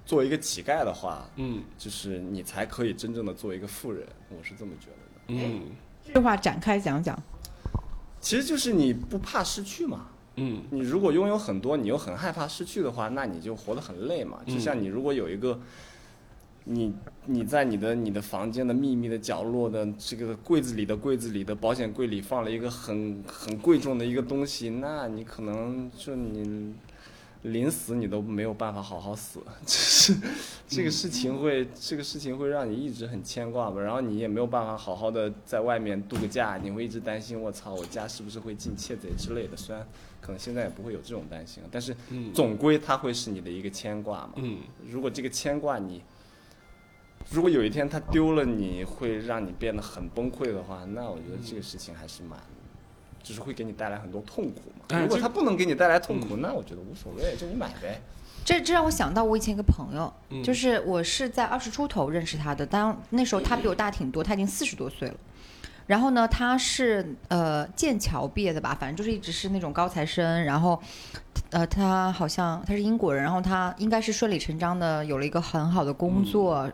做一个乞丐的话，嗯就是你才可以真正的做一个富人，我是这么觉得的。嗯这话展开讲讲。其实就是你不怕失去嘛，嗯你如果拥有很多，你又很害怕失去的话，那你就活得很累嘛。嗯就像你如果有一个，你你在你的你的房间的秘密的角落的这个柜子里的柜子里的保险柜里放了一个很很贵重的一个东西，那你可能就你临死你都没有办法好好死，就是这个事情会这个事情会让你一直很牵挂吧，然后你也没有办法好好的在外面度个假，你会一直担心我操我家是不是会进窃贼之类的，虽然可能现在也不会有这种担心，但是嗯。总归它会是你的一个牵挂嘛。嗯。如果这个牵挂你，如果有一天它丢了，你会让你变得很崩溃的话，那我觉得这个事情还是蛮，就是会给你带来很多痛苦嘛。如果它不能给你带来痛苦，那我觉得无所谓，就你买呗。这这让我想到我以前一个朋友，嗯就是我是在二十出头认识他的，当那时候他比我大挺多，他已经四十多岁了。然后呢，他是呃剑桥毕业的吧，反正就是一直是那种高材生。然后，呃，他好像他是英国人，然后他应该是顺理成章的有了一个很好的工作。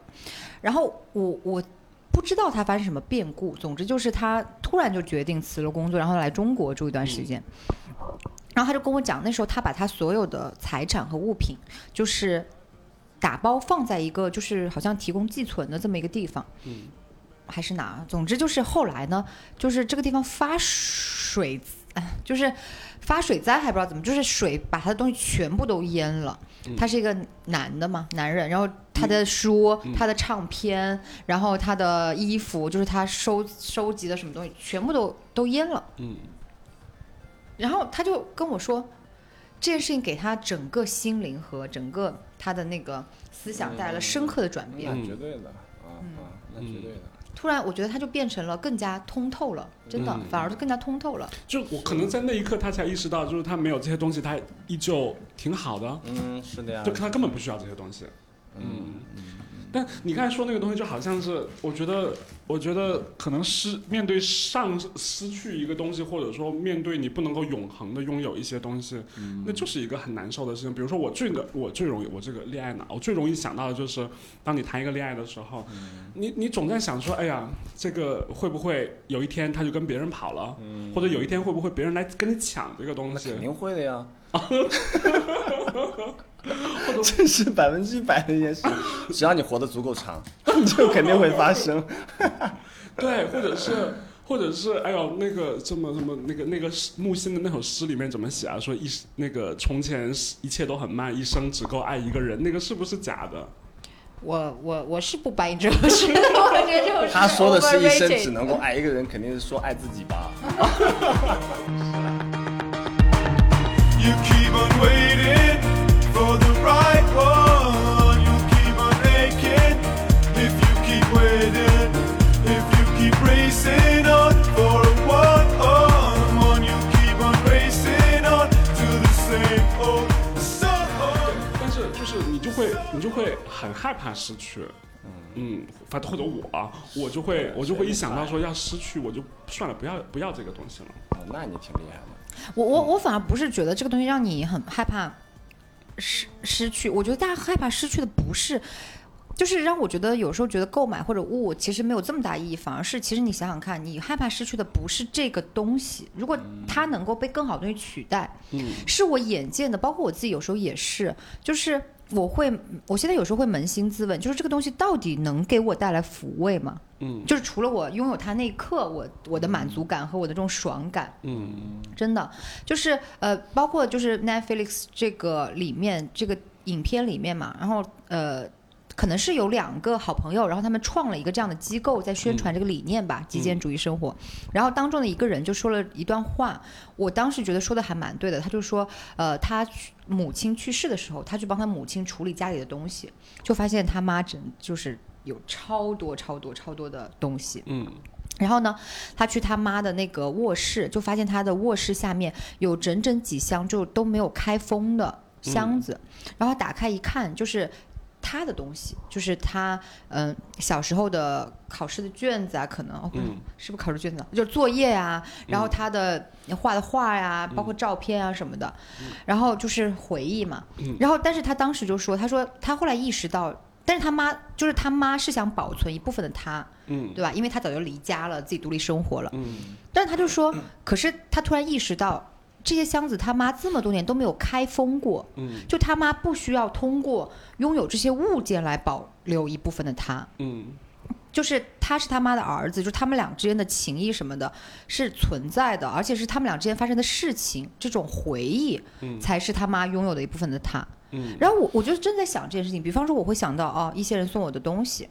然后我我不知道他发生什么变故，总之就是他突然就决定辞了工作，然后来中国住一段时间。然后他就跟我讲，那时候他把他所有的财产和物品，就是打包放在一个就是好像提供寄存的这么一个地方。嗯还是哪，总之就是后来呢，就是这个地方发水，哎，就是发水灾，还不知道怎么，就是水把他的东西全部都淹了。他是一个男的嘛，男人，然后他的书、他的唱片，然后他的衣服，就是他收收集的什么东西，全部都都淹了。嗯然后他就跟我说，这件事情给他整个心灵和整个他的那个思想带来了深刻的转变。嗯绝对的啊啊，那绝对的。突然，我觉得他就变成了更加通透了，真的，嗯反而就更加通透了。就我可能在那一刻他才意识到，就是他没有这些东西，他依旧挺好的，嗯，是的呀。就他根本不需要这些东西。嗯，但你刚才说那个东西，就好像是，我觉得，我觉得可能失面对上失去一个东西，或者说面对你不能够永恒的拥有一些东西，那就是一个很难受的事情。比如说我最的，我最容易，我这个恋爱脑，我最容易想到的就是，当你谈一个恋爱的时候，你你总在想说，哎呀，这个会不会有一天他就跟别人跑了，或者有一天会不会别人来跟你抢这个东西肯？定会的呀。这是百分之百的一件事，只要你活得足够长，就肯定会发生。对，或者是，或者是，哎呦，那个这么这么那个那个木心的那首诗里面怎么写啊？说一那个从前一切都很慢，一生只够爱一个人，那个是不是假的？我我我是不白这首诗的，我觉得这首诗他说的是一生只能够爱一个人，肯定是说爱自己吧？You keep on waiting 你就会你就会很害怕失去。嗯，反正或者我啊，我就会我就会一想到说要失去，我就算了，不要不要这个东西了。哦，那你挺厉害的。我我我反而不是觉得这个东西让你很害怕失失去，我觉得大家害怕失去的不是。就是让我觉得有时候觉得购买或者物其实没有这么大意义，反而是其实你想想看，你害怕失去的不是这个东西，如果它能够被更好的东西取代，嗯是我眼见的，包括我自己有时候也是，就是我会，我现在有时候会扪心自问，就是这个东西到底能给我带来抚慰吗？嗯就是除了我拥有它那一刻，我我的满足感和我的这种爽感，嗯真的就是呃，包括就是 Netflix 这个里面这个影片里面嘛，然后呃。可能是有两个好朋友，然后他们创了一个这样的机构，在宣传这个理念吧，极简主义生活。然后当中的一个人就说了一段话，我当时觉得说的还蛮对的。他就说，呃，他去母亲去世的时候，他去帮他母亲处理家里的东西，就发现他妈真就是有超多超多超多的东西。嗯然后呢，他去他妈的那个卧室，就发现他的卧室下面有整整几箱就都没有开封的箱子，然后打开一看，就是。他的东西就是他，嗯、小时候的考试的卷子啊，可能、嗯是不是考试卷子？就是作业啊，然后他的画的画呀、包括照片啊什么的，然后就是回忆嘛。然后，但是他当时就说，他说他后来意识到，但是他妈就是他妈是想保存一部分的他，嗯对吧？因为他早就离家了，自己独立生活了。嗯但是他就说，可是他突然意识到，这些箱子他妈这么多年都没有开封过，嗯。就他妈不需要通过拥有这些物件来保留一部分的他，嗯。就是他是他妈的儿子，就是他们俩之间的情谊什么的是存在的，而且是他们俩之间发生的事情，这种回忆嗯。才是他妈拥有的一部分的他。嗯。然后我我就真在想这件事情，比方说我会想到哦，一些人送我的东西，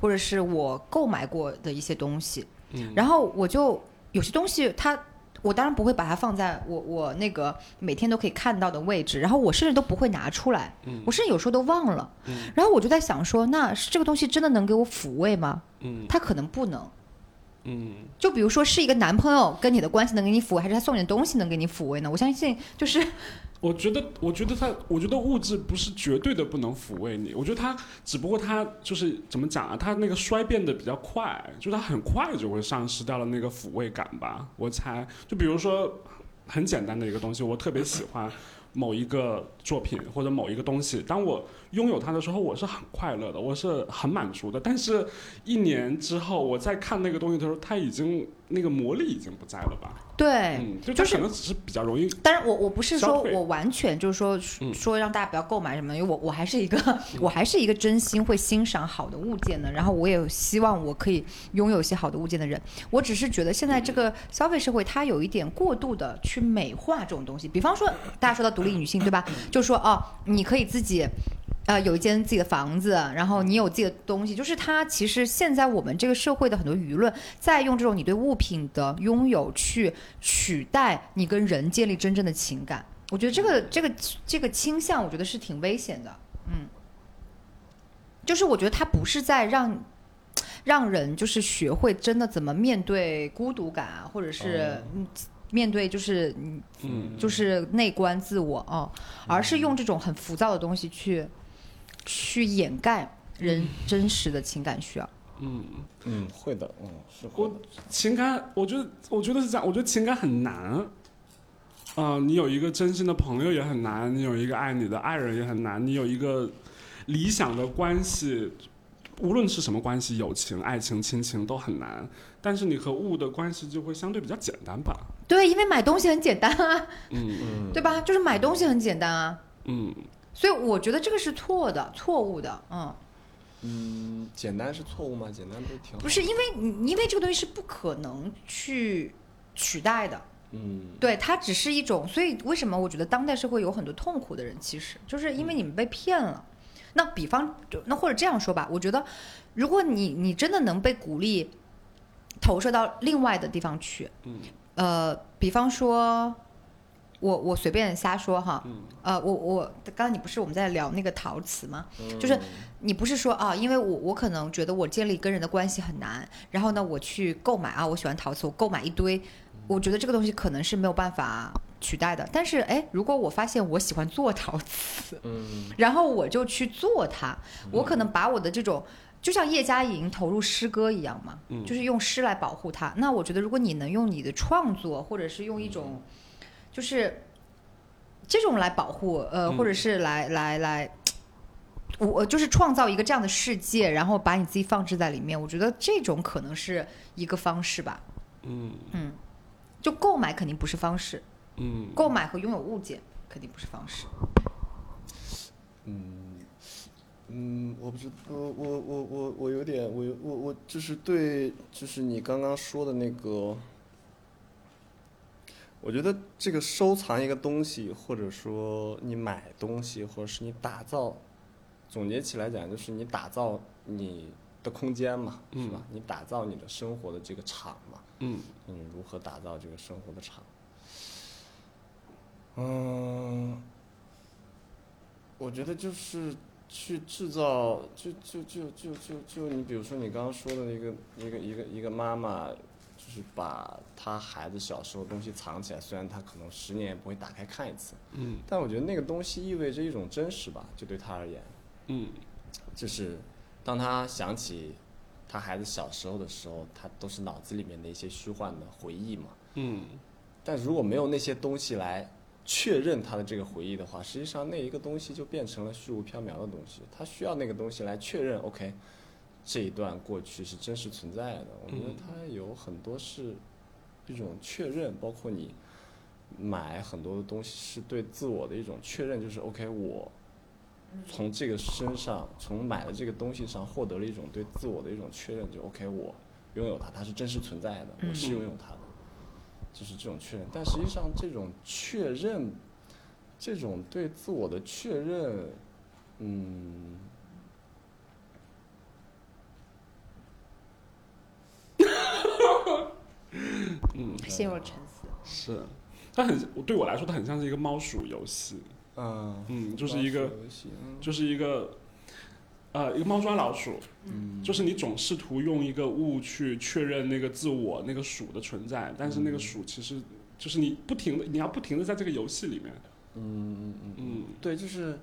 或者是我购买过的一些东西，嗯。然后我就有些东西它。我当然不会把它放在我我那个每天都可以看到的位置，然后我甚至都不会拿出来，嗯我甚至有时候都忘了。嗯然后我就在想说，那是这个东西真的能给我抚慰吗？嗯它可能不能。嗯就比如说，是一个男朋友跟你的关系能给你抚慰，还是他送你的东西能给你抚慰呢？我相信就是我觉得，我觉得他，我觉得物质不是绝对的不能抚慰你，我觉得他只不过他就是怎么讲啊，他那个衰变的比较快，就是它很快就会丧失掉了那个抚慰感吧。我猜，就比如说很简单的一个东西，我特别喜欢某一个作品或者某一个东西，当我拥有它的时候，我是很快乐的，我是很满足的。但是，一年之后我在看那个东西的时候，它已经那个魔力已经不在了吧？对，嗯，就就是可能只是比较容易，当然我我不是说我完全就是说嗯说让大家不要购买什么，因为我我还是一个我还是一个真心会欣赏好的物件的，然后我也希望我可以拥有一些好的物件的人。我只是觉得现在这个消费社会它有一点过度的去美化这种东西，比方说大家说到独立女性对吧？就说哦，你可以自己。呃，有一间自己的房子，然后你有自己的东西，就是它其实现在我们这个社会的很多舆论在用这种你对物品的拥有去取代你跟人建立真正的情感。我觉得这个这个这个倾向，我觉得是挺危险的。嗯，就是我觉得它不是在让让人就是学会真的怎么面对孤独感啊，或者是嗯面对就是嗯嗯，就是内观自我哦，而是用这种很浮躁的东西去去掩盖人真实的情感需要。嗯，嗯，会的，嗯，是会。情感，我觉得，我觉得是这样，我觉得情感很难。啊、你有一个真心的朋友也很难，你有一个爱你的爱人也很难，你有一个理想的关系，无论是什么关系，友情、爱情、亲情都很难。但是你和物的关系就会相对比较简单吧？对，因为买东西很简单啊，嗯嗯对吧？就是买东西很简单啊，嗯所以我觉得这个是错的，错误的，嗯。嗯，简单是错误吗？简单不是挺好？不是因为你，因为这个东西是不可能去取代的，嗯，对，它只是一种。所以为什么我觉得当代社会有很多痛苦的人，其实就是因为你们被骗了。那比方，就那或者这样说吧，我觉得，如果你你真的能被鼓励投射到另外的地方去，嗯呃，比方说，我我随便瞎说哈，嗯呃，我我刚刚你不是我们在聊那个陶瓷吗？嗯就是你不是说啊，因为我我可能觉得我建立跟人的关系很难，然后呢，我去购买啊，我喜欢陶瓷，我购买一堆，我觉得这个东西可能是没有办法取代的。但是哎，如果我发现我喜欢做陶瓷，嗯 然后我就去做它，我可能把我的这种。就像叶嘉莹投入诗歌一样嘛，嗯就是用诗来保护它。那我觉得，如果你能用你的创作，或者是用一种，就是这种来保护，呃，嗯或者是来来来，我就是创造一个这样的世界，然后把你自己放置在里面。我觉得这种可能是一个方式吧。嗯嗯，就购买肯定不是方式，嗯，购买和拥有物件肯定不是方式。嗯嗯，我不知我我我我我有点我有我我就是对就是你刚刚说的那个，我觉得这个收藏一个东西，或者说你买东西，或者是你打造，总结起来讲就是你打造你的空间嘛，是吧？你打造你的生活的这个场嘛，嗯你，如何打造这个生活的场？嗯，我觉得就是去制造，就就就就就就你比如说你刚刚说的那个一个一个一个妈妈，就是把他孩子小时候的东西藏起来，虽然他可能十年也不会打开看一次，嗯但我觉得那个东西意味着一种真实吧，就对他而言，嗯就是当他想起他孩子小时候的时候，他都是脑子里面的一些虚幻的回忆嘛。嗯但如果没有那些东西来确认他的这个回忆的话，实际上那一个东西就变成了虚无缥缈的东西。他需要那个东西来确认，OK，这一段过去是真实存在的。我觉得嗯它有很多是一种确认，包括你买很多的东西是对自我的一种确认，就是 OK，我从这个身上，从买的这个东西上获得了一种对自我的一种确认，就 OK，我拥有它，它是真实存在的，我是拥有它的，就是这种确认。但实际上，这种确认，这种对自我的确认，嗯，嗯，陷入沉思。是，它很对我来说，它很像是一个猫鼠游戏。嗯，嗯，就是一个游戏，嗯就是一个呃一个猫抓老鼠，嗯，就是你总试图用一个物去确认那个自我那个鼠的存在，但是那个鼠其实就是你不停的，你要不停的在这个游戏里面，嗯嗯嗯嗯对，就是，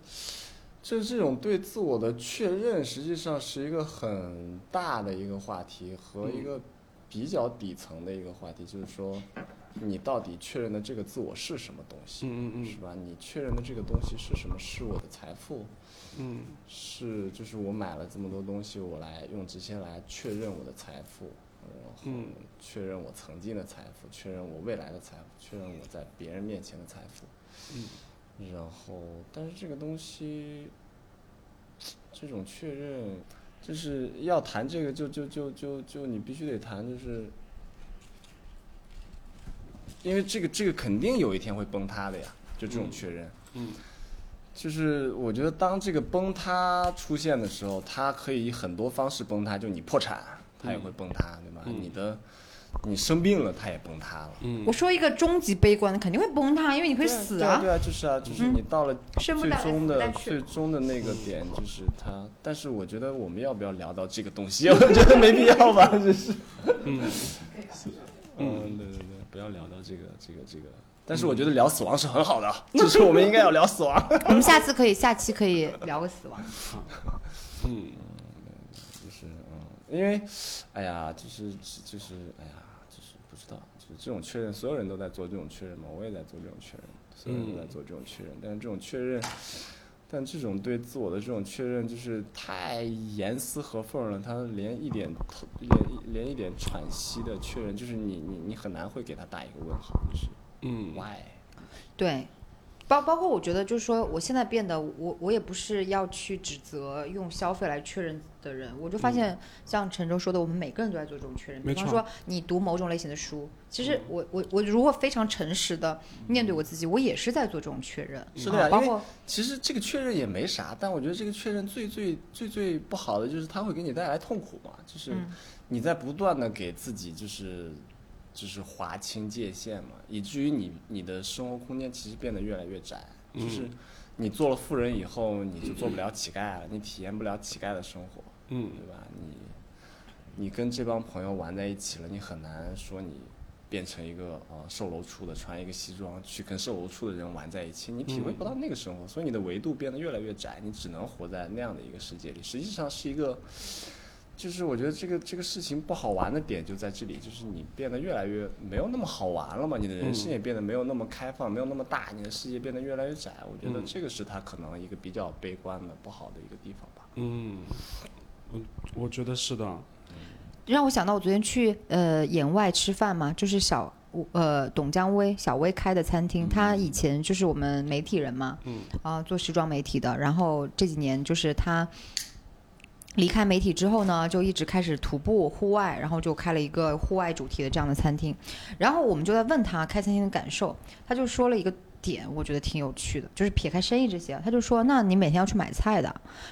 就是这种对自我的确认，实际上是一个很大的一个话题和一个比较底层的一个话题，就是说，你到底确认的这个自我是什么东西，嗯嗯是吧？你确认的这个东西是什么？是我的财富，嗯是就是我买了这么多东西，我来用这些来确认我的财富，然后嗯确认我曾经的财富，确认我未来的财富，确认我在别人面前的财富。嗯然后，但是这个东西，这种确认，就是要谈这个就，就就就就你必须得谈，就是，因为这个这个肯定有一天会崩塌的呀，就这种嗯确认。嗯就是我觉得当这个崩塌出现的时候，它可以以很多方式崩塌，就你破产，它也会崩塌，对吧？嗯你的你生病了，它也崩塌了。嗯我说一个终极悲观的，肯定会崩塌，因为你会死啊。对啊对啊，就是啊，就是你到了最终的最终的那个点，就是它。但是我觉得我们要不要聊到这个东西？我觉得没必要吧，就是。嗯嗯，对对对，不要聊到这个这个这个。但是我觉得聊死亡是很好的，就是我们应该要聊死亡。我们下次可以，下期可以聊个死亡。嗯，因为，哎呀，就是就是哎呀，就是不知道，就是这种确认，所有人都在做这种确认嘛，我也在做这种确认，所有人都在做这种确认，但是这种确认，但这种对自我的这种确认就是太严丝合缝了，他连一点头连连一点喘息的确认，就是你你你很难会给他打一个问号，就是嗯 why。对，包包括我觉得就是说，我现在变得我我也不是要去指责用消费来确认的人，我就发现像陈舟说的，我们每个人都在做这种确认。比方说，你读某种类型的书，其实我我我如果非常诚实的面对我自己，我也是在做这种确认。是的呀啊包括其实这个确认也没啥，但我觉得这个确认最最最最不好的就是它会给你带来痛苦嘛，就是嗯你在不断的给自己就是就是划清界限嘛，以至于你你的生活空间其实变得越来越窄，就是你做了富人以后，你就做不了乞丐了，你体验不了乞丐的生活，嗯对吧？你你跟这帮朋友玩在一起了，你很难说你变成一个呃售楼处的，穿一个西装去跟售楼处的人玩在一起，你体会不到那个生活，所以你的维度变得越来越窄，你只能活在那样的一个世界里。实际上是一个，就是我觉得这个这个事情不好玩的点就在这里，就是你变得越来越没有那么好玩了嘛，你的人生也变得没有那么开放，没有那么大，你的世界变得越来越窄。我觉得嗯这个是他可能一个比较悲观的不好的一个地方吧。嗯，我我觉得是的。让我想到我昨天去呃野外吃饭嘛，就是小呃董江威小薇开的餐厅，他以前就是我们媒体人嘛，嗯啊、做时装媒体的，然后这几年就是他。离开媒体之后呢，就一直开始徒步户外，然后就开了一个户外主题的这样的餐厅。然后我们就在问他开餐厅的感受，他就说了一个点，我觉得挺有趣的，就是撇开生意这些，他就说：“那你每天要去买菜的。”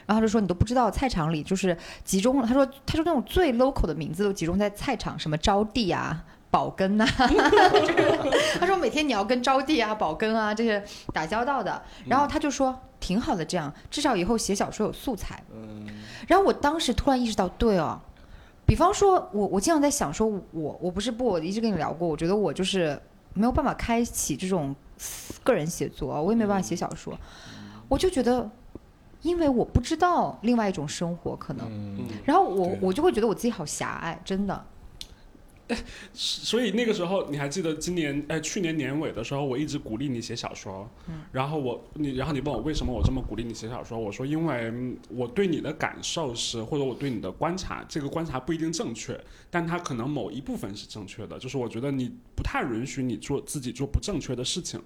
然后他就说：“你都不知道菜场里就是集中了。”他说：“他说那种最 local 的名字都集中在菜场，什么招娣啊。”宝根呐、就 是他说每天你要跟招娣啊、宝根啊这些打交道的，然后他就说挺好的，这样至少以后写小说有素材。嗯，然后我当时突然意识到，对哦，比方说我我经常在想说我我不是不我一直跟你聊过，我觉得我就是没有办法开启这种个人写作，我也没办法写小说，我就觉得，因为我不知道另外一种生活可能，嗯。然后我我就会觉得我自己好狭隘，真的，所以那个时候你还记得今年哎去年年尾的时候，我一直鼓励你写小说，嗯然后我你然后你问我为什么我这么鼓励你写小说，我说因为嗯我对你的感受是或者我对你的观察，这个观察不一定正确，但它可能某一部分是正确的，就是我觉得你不太允许你做自己做不正确的事情。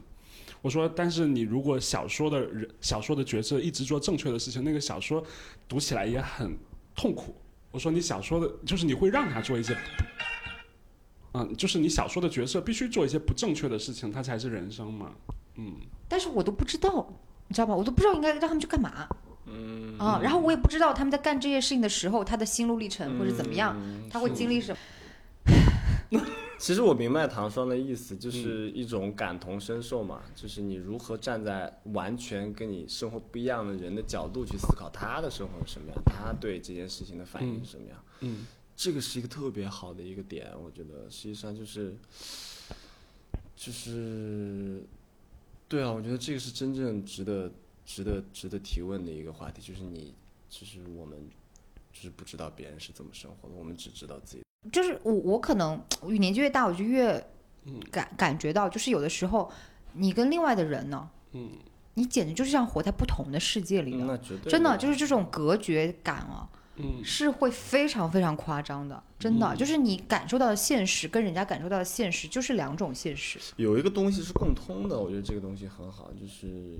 我说，但是你如果小说的人小说的角色一直做正确的事情，那个小说读起来也很痛苦。我说你小说的，就是你会让他做一些嗯，就是你小说的角色必须做一些不正确的事情，它才是人生嘛。嗯但是我都不知道，你知道吧？我都不知道应该让他们去干嘛。嗯啊，然后我也不知道他们在干这些事情的时候，他的心路历程或者怎么样，嗯他会经历什么。其实我明白唐双的意思，就是一种感同身受嘛，就是你如何站在完全跟你生活不一样的人的角度去思考他的生活是什么样，他对这件事情的反应是什么样。嗯这个是一个特别好的一个点，我觉得实际上就是，就是，对啊，我觉得这个是真正值得、值得、值得提问的一个话题，就是你，就是我们，就是不知道别人是怎么生活的，我们只知道自己。就是我我可能与年纪越大，我就越嗯感感觉到，就是有的时候你跟另外的人呢，嗯你简直就是像活在不同的世界里的。嗯那真的的就是这种隔绝感啊，嗯是会非常非常夸张的，真的，就是你感受到的现实跟人家感受到的现实就是两种现实。有一个东西是共通的，我觉得这个东西很好，就是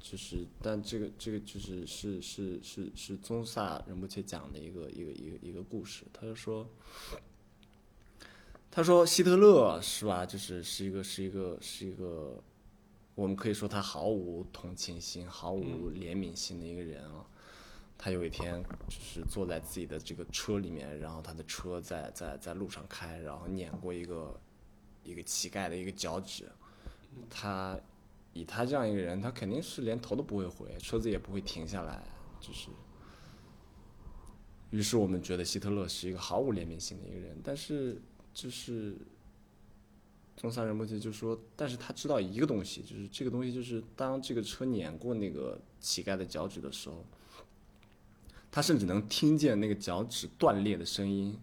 就是，但这个这个就是是是是是宗萨仁波切讲的一个一个一个一个故事，他就说。他说希特勒是吧？就是是一个是一个是一个，我们可以说他毫无同情心、毫无怜悯心的一个人啊。他有一天就是坐在自己的这个车里面，然后他的车在在在路上开，然后碾过一个一个乞丐的一个脚趾。他以他这样一个人，他肯定是连头都不会回，车子也不会停下来，就是。于是我们觉得希特勒是一个毫无怜悯心的一个人，但是就是中萨仁波切就说，但是他知道一个东西，就是这个东西就是当这个车碾过那个乞丐的脚趾的时候，他甚至能听见那个脚趾断裂的声音。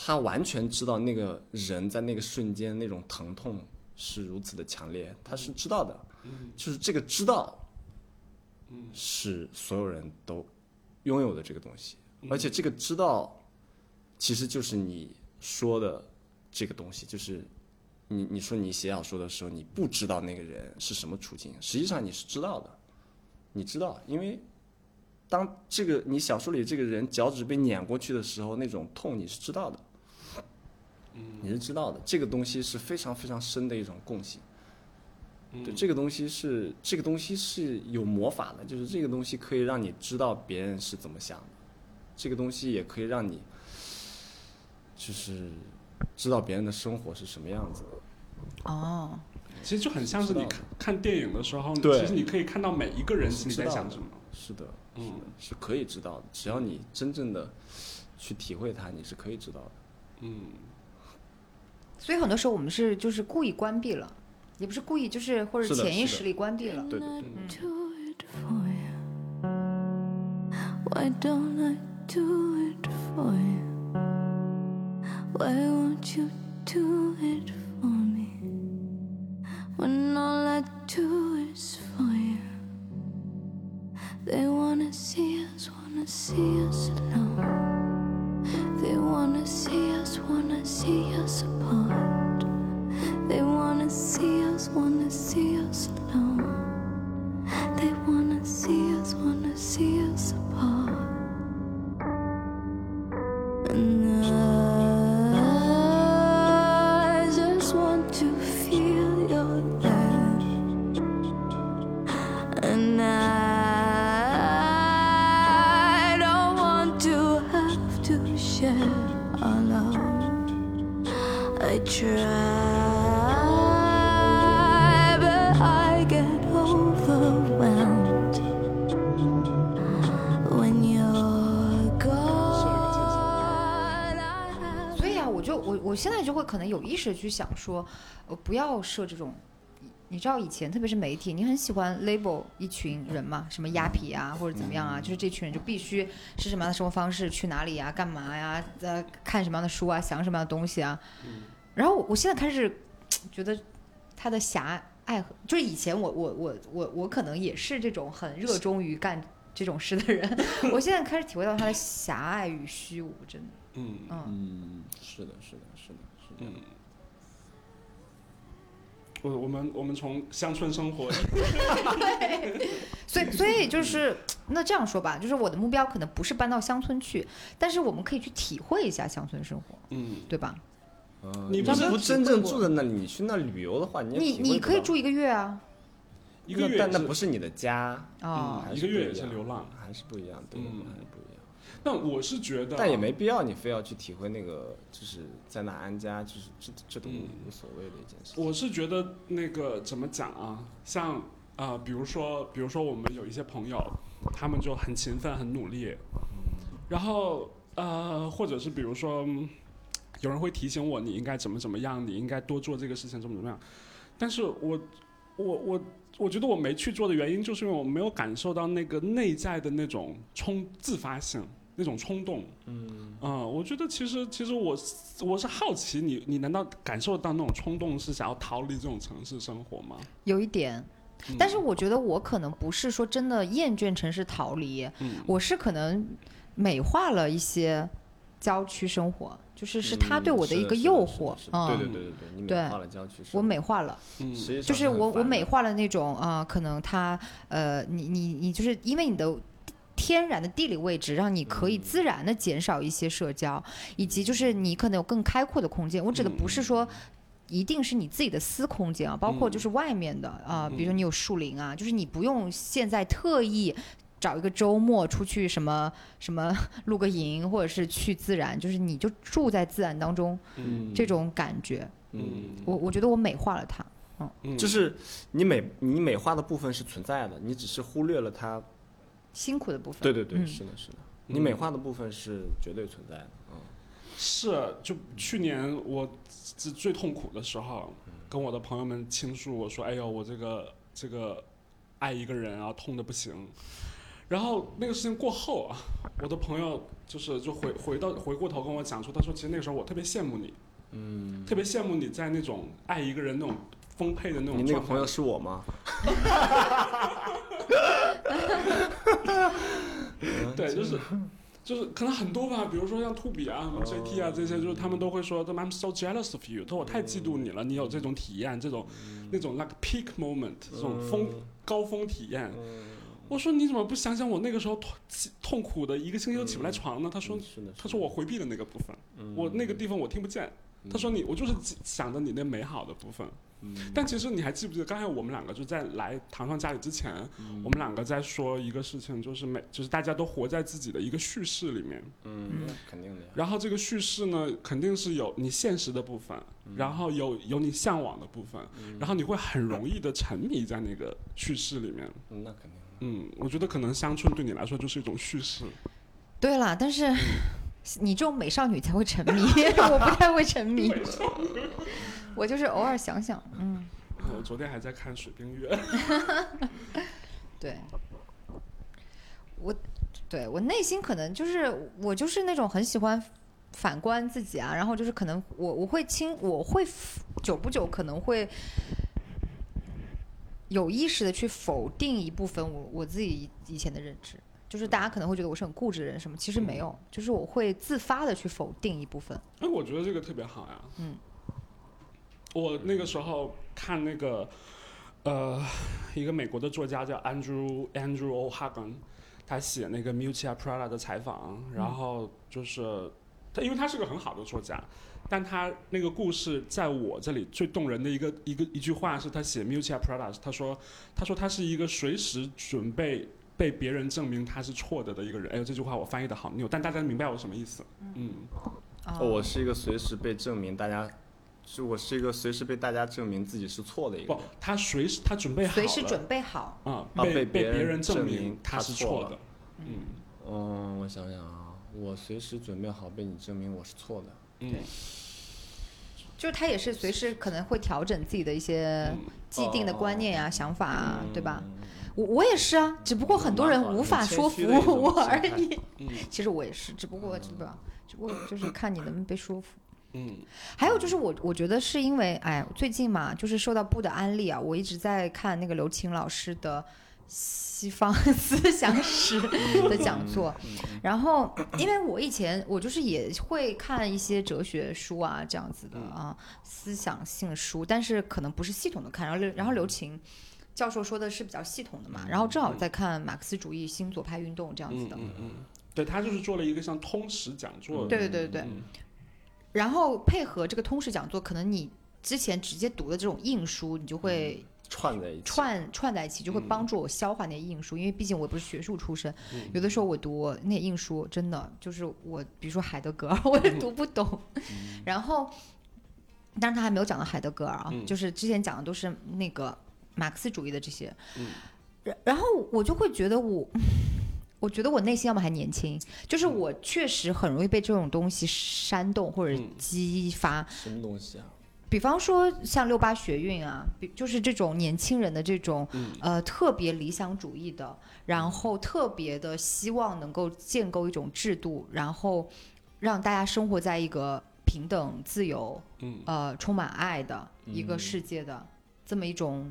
他完全知道那个人在那个瞬间那种疼痛是如此的强烈，他是知道的，就是这个知道，是所有人都拥有的这个东西，而且这个知道，其实就是你说的这个东西，就是你你说你写小说的时候，你不知道那个人是什么处境，实际上你是知道的，你知道，因为当这个你小说里这个人脚趾被碾过去的时候，那种痛你是知道的，你是知道的，这个东西是非常非常深的一种共性。对，这个东西是这个东西是有魔法的，就是这个东西可以让你知道别人是怎么想的，这个东西也可以让你就是知道别人的生活是什么样子的。哦，其实就很像是你看看电影的时候，对其实你可以看到每一个人心里在想什么。是的，是嗯的，是可以知道的，只要你真正的去体会它，你是可以知道的。嗯，所以很多时候我们是就是故意关闭了，也不是故意，就是或者潜意识里关闭了。对对对。Why don't I do it for you? Why won't you do it for me? When all I do is for. They wanna see us, wanna see us alone. They wanna see us, wanna see us apart. They wanna see us, wanna see us alone. They wanna see us, wanna see us apart. 我我我现在就会可能有意识的去想说，呃，不要设这种。你知道以前特别是媒体，你很喜欢 label 一群人嘛，什么鸭皮啊，或者怎么样啊，就是这群人就必须是什么样的生活方式，去哪里呀、干嘛呀，呃，看什么样的书啊，想什么样的东西啊。然后我我现在开始觉得他的狭隘和，就是以前我我我我我可能也是这种很热衷于干这种事的人，我现在开始体会到他的狭隘与虚无，真的，嗯嗯。嗯，是的，是的，是的，是的。嗯，我我们我们从乡村生活，所以，所以就是那这样说吧，就是我的目标可能不是搬到乡村去，但是我们可以去体会一下乡村生活，嗯，对吧？呃你不是不真正住在那里，你去那旅游的话，你也你你可以住一个月啊，一个月但那不是你的家，哦嗯，一个月也是流浪，还是不一样，对。但我是觉得啊，但也没必要你非要去体会那个，就是在哪安家，就是这这都嗯无所谓的一件事情。我是觉得那个怎么讲啊，像啊、呃比如说，比如说我们有一些朋友，他们就很勤奋、很努力，然后呃，或者是比如说，嗯有人会提醒我你应该怎么怎么样，你应该多做这个事情，怎么怎么样。但是我我我我觉得我没去做的原因，就是因为我没有感受到那个内在的那种冲自发性。那种冲动，嗯，啊我觉得其实其实我我是好奇你，你难道感受到那种冲动是想要逃离这种城市生活吗？有一点，但是我觉得我可能不是说真的厌倦城市逃离，嗯。我是可能美化了一些郊区生活，就是是他对我的一个诱惑。嗯，对对对对对，你美对化了郊区生活，我美化了。嗯。就是我我美化了那种啊、呃可能他呃，你你你就是因为你的天然的地理位置，让你可以自然的减少一些社交，以及就是你可能有更开阔的空间。我指的不是说。一定是你自己的私空间啊，包括就是外面的啊、比如说你有树林啊，就是你不用现在特意找一个周末出去什么什么露个营，或者是去自然，就是你就住在自然当中，嗯这种感觉，嗯，我我觉得我美化了它。嗯就是你美你美化的部分是存在的，你只是忽略了它。辛苦的部分。对对对，嗯是的，是的，你美化的部分是绝对存在的。嗯，是，就去年我最最痛苦的时候，跟我的朋友们倾诉，我说：“哎呦，我这个这个爱一个人啊，痛的不行。”然后那个事情过后啊，我的朋友就是就回回到回过头跟我讲说，他说其实那个时候我特别羡慕你，嗯，特别羡慕你在那种爱一个人那种丰沛的那种状态你那个朋友是我吗？对，就是就是可能很多吧，比如说像兔比啊、什么 JT 啊这些，就是他们都会说他们 I'm so jealous of you，他说我太嫉妒你了，你有这种体验，这种那种 like peak moment 这种峰高峰体验。我说你怎么不想想我那个时候痛痛苦的一个星期都起不来床呢？他说他说我回避的那个部分，我那个地方我听不见。他说你我就是想着你那美好的部分。但其实你还记不记得，刚才我们两个就在来糖糖家里之前，我们两个在说一个事情，就是每就是大家都活在自己的一个叙事里面，嗯，那肯定的呀。然后这个叙事呢，肯定是有你现实的部分，然后有有你向往的部分，然后你会很容易的沉迷在那个叙事里面。嗯那肯定。嗯，我觉得可能乡村对你来说就是一种叙事。对啦，但是你这种美少女才会沉迷，我不太会沉迷。我就是偶尔想想，嗯，我昨天还在看《水冰月》，对，我对我内心可能就是我就是那种很喜欢反观自己啊，然后就是可能我我会轻我会久不久可能会有意识的去否定一部分我我自己以前的认知。就是大家可能会觉得我是很固执的人，什么其实没有，就是我会自发的去否定一部分。哎，我觉得这个特别好呀。嗯，我那个时候看那个，呃，一个美国的作家叫 Andrew Andrew O'Hagan，他写那个 Miuccia Prada 的采访，然后就是他，因为他是个很好的作家，但他那个故事在我这里最动人的一个一个一句话是他写 Miuccia Prada，他说他说他是一个随时准备。被别人证明他是错的的一个人，哎呦，这句话我翻译的好拗，但大家明白我什么意思？嗯，我是一个随时被证明大家，是我是一个随时被大家证明自己是错的一个不人。，他随时他准备好了，随时准备好。啊，啊被被别人别人证证明明他是错了的。嗯。嗯，我想想啊，我随时准备好被你证明我是错的。嗯。就是他也是随时可能会调整自己的一些嗯。既定的观念呀、哦。想法啊，对吧？嗯？我我也是啊，只不过很多人无法说服我而已。嗯其实我也是，只不过只不过只不过就是看你能不能被说服。嗯还有就是我我觉得是因为哎，最近嘛，就是受到布的安利啊，我一直在看那个刘琴老师的。西方思想史的讲座，然后因为我以前我就是也会看一些哲学书啊这样子的啊思想性书，但是可能不是系统的看。然后刘然后刘擎教授说的是比较系统的嘛，然后正好在看马克思主义新左派运动这样子的，嗯嗯嗯，对他就是做了一个像通识讲座，对对对。对然后配合这个通识讲座，可能你之前直接读的这种硬书，你就会串在一起。串串在一起，就会帮助我消化那些硬书。因为毕竟我也不是学术出身，有的时候我读那些硬书，真的就是我，比如说海德格尔，我也。读不懂。然后，但是他还没有讲到海德格尔啊，嗯。就是之前讲的都是那个马克思主义的这些。嗯然然后我就会觉得我。我觉得我内心要么还年轻，就是我确实很容易被这种东西煽动或者嗯激发，什么东西啊？比方说像六八学运啊，比就是这种年轻人的这种、嗯呃特别理想主义的，然后特别的希望能够建构一种制度，然后让大家生活在一个平等、自由、嗯呃充满爱的一个世界的、这么一种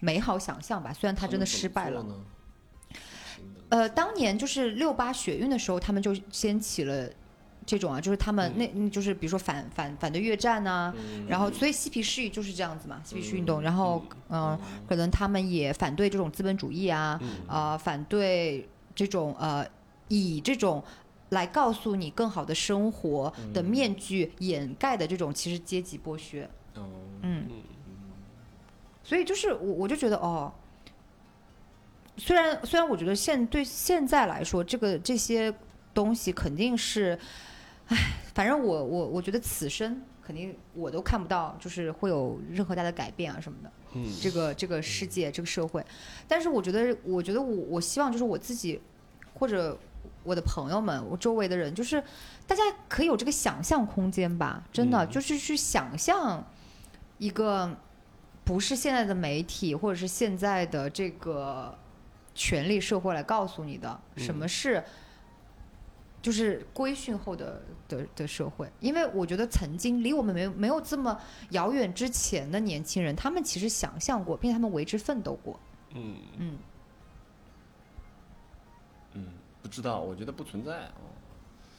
美好想象吧。虽然他真的失败了。呃，当年就是六八学运的时候，他们就掀起了这种啊，就是他们那、嗯就是比如说反反反对越战呐、然后所以嬉皮士就是这样子嘛，嬉皮士运动，然后嗯、呃可能他们也反对这种资本主义啊，啊、反对这种呃以这种。来告诉你更好的生活的面具掩盖的这种其实阶级剥削，哦，嗯，所以就是我我就觉得哦，虽然虽然我觉得现对现在来说，这个这些东西肯定是，唉，反正我我我觉得此生肯定我都看不到，就是会有任何大的改变啊什么的。嗯，这个这个世界这个社会，但是我觉得我觉得我我希望就是我自己或者我的朋友们，我周围的人，就是大家可以有这个想象空间吧，真的、嗯就是去想象一个不是现在的媒体或者是现在的这个权力社会来告诉你的什么是。就是规训后的的的社会，因为我觉得曾经离我们没有没有这么遥远之前的年轻人，他们其实想象过，并且他们为之奋斗过。嗯，嗯，嗯，不知道，我觉得不存在哦。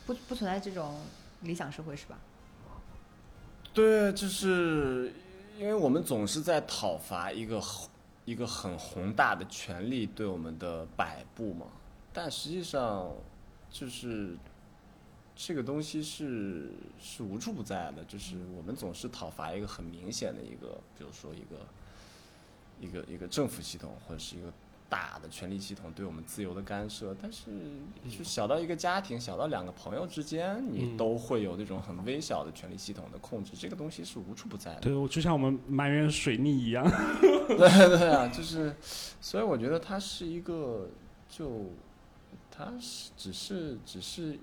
不不存在这种理想社会是吧？对，就是因为我们总是在讨伐一个宏一个很宏大的权力对我们的摆布嘛，但实际上就是这个东西是是无处不在的，就是我们总是讨伐一个很明显的一个，比如说一个一个一个政府系统或者是一个大的权力系统对我们自由的干涉，但是就小到一个家庭，小到两个朋友之间，你嗯都会有那种很微小的权力系统的控制，这个东西是无处不在的。对，我就像我们埋怨水逆一样。对对啊，就是，所以我觉得它是一个，就它是只是只是，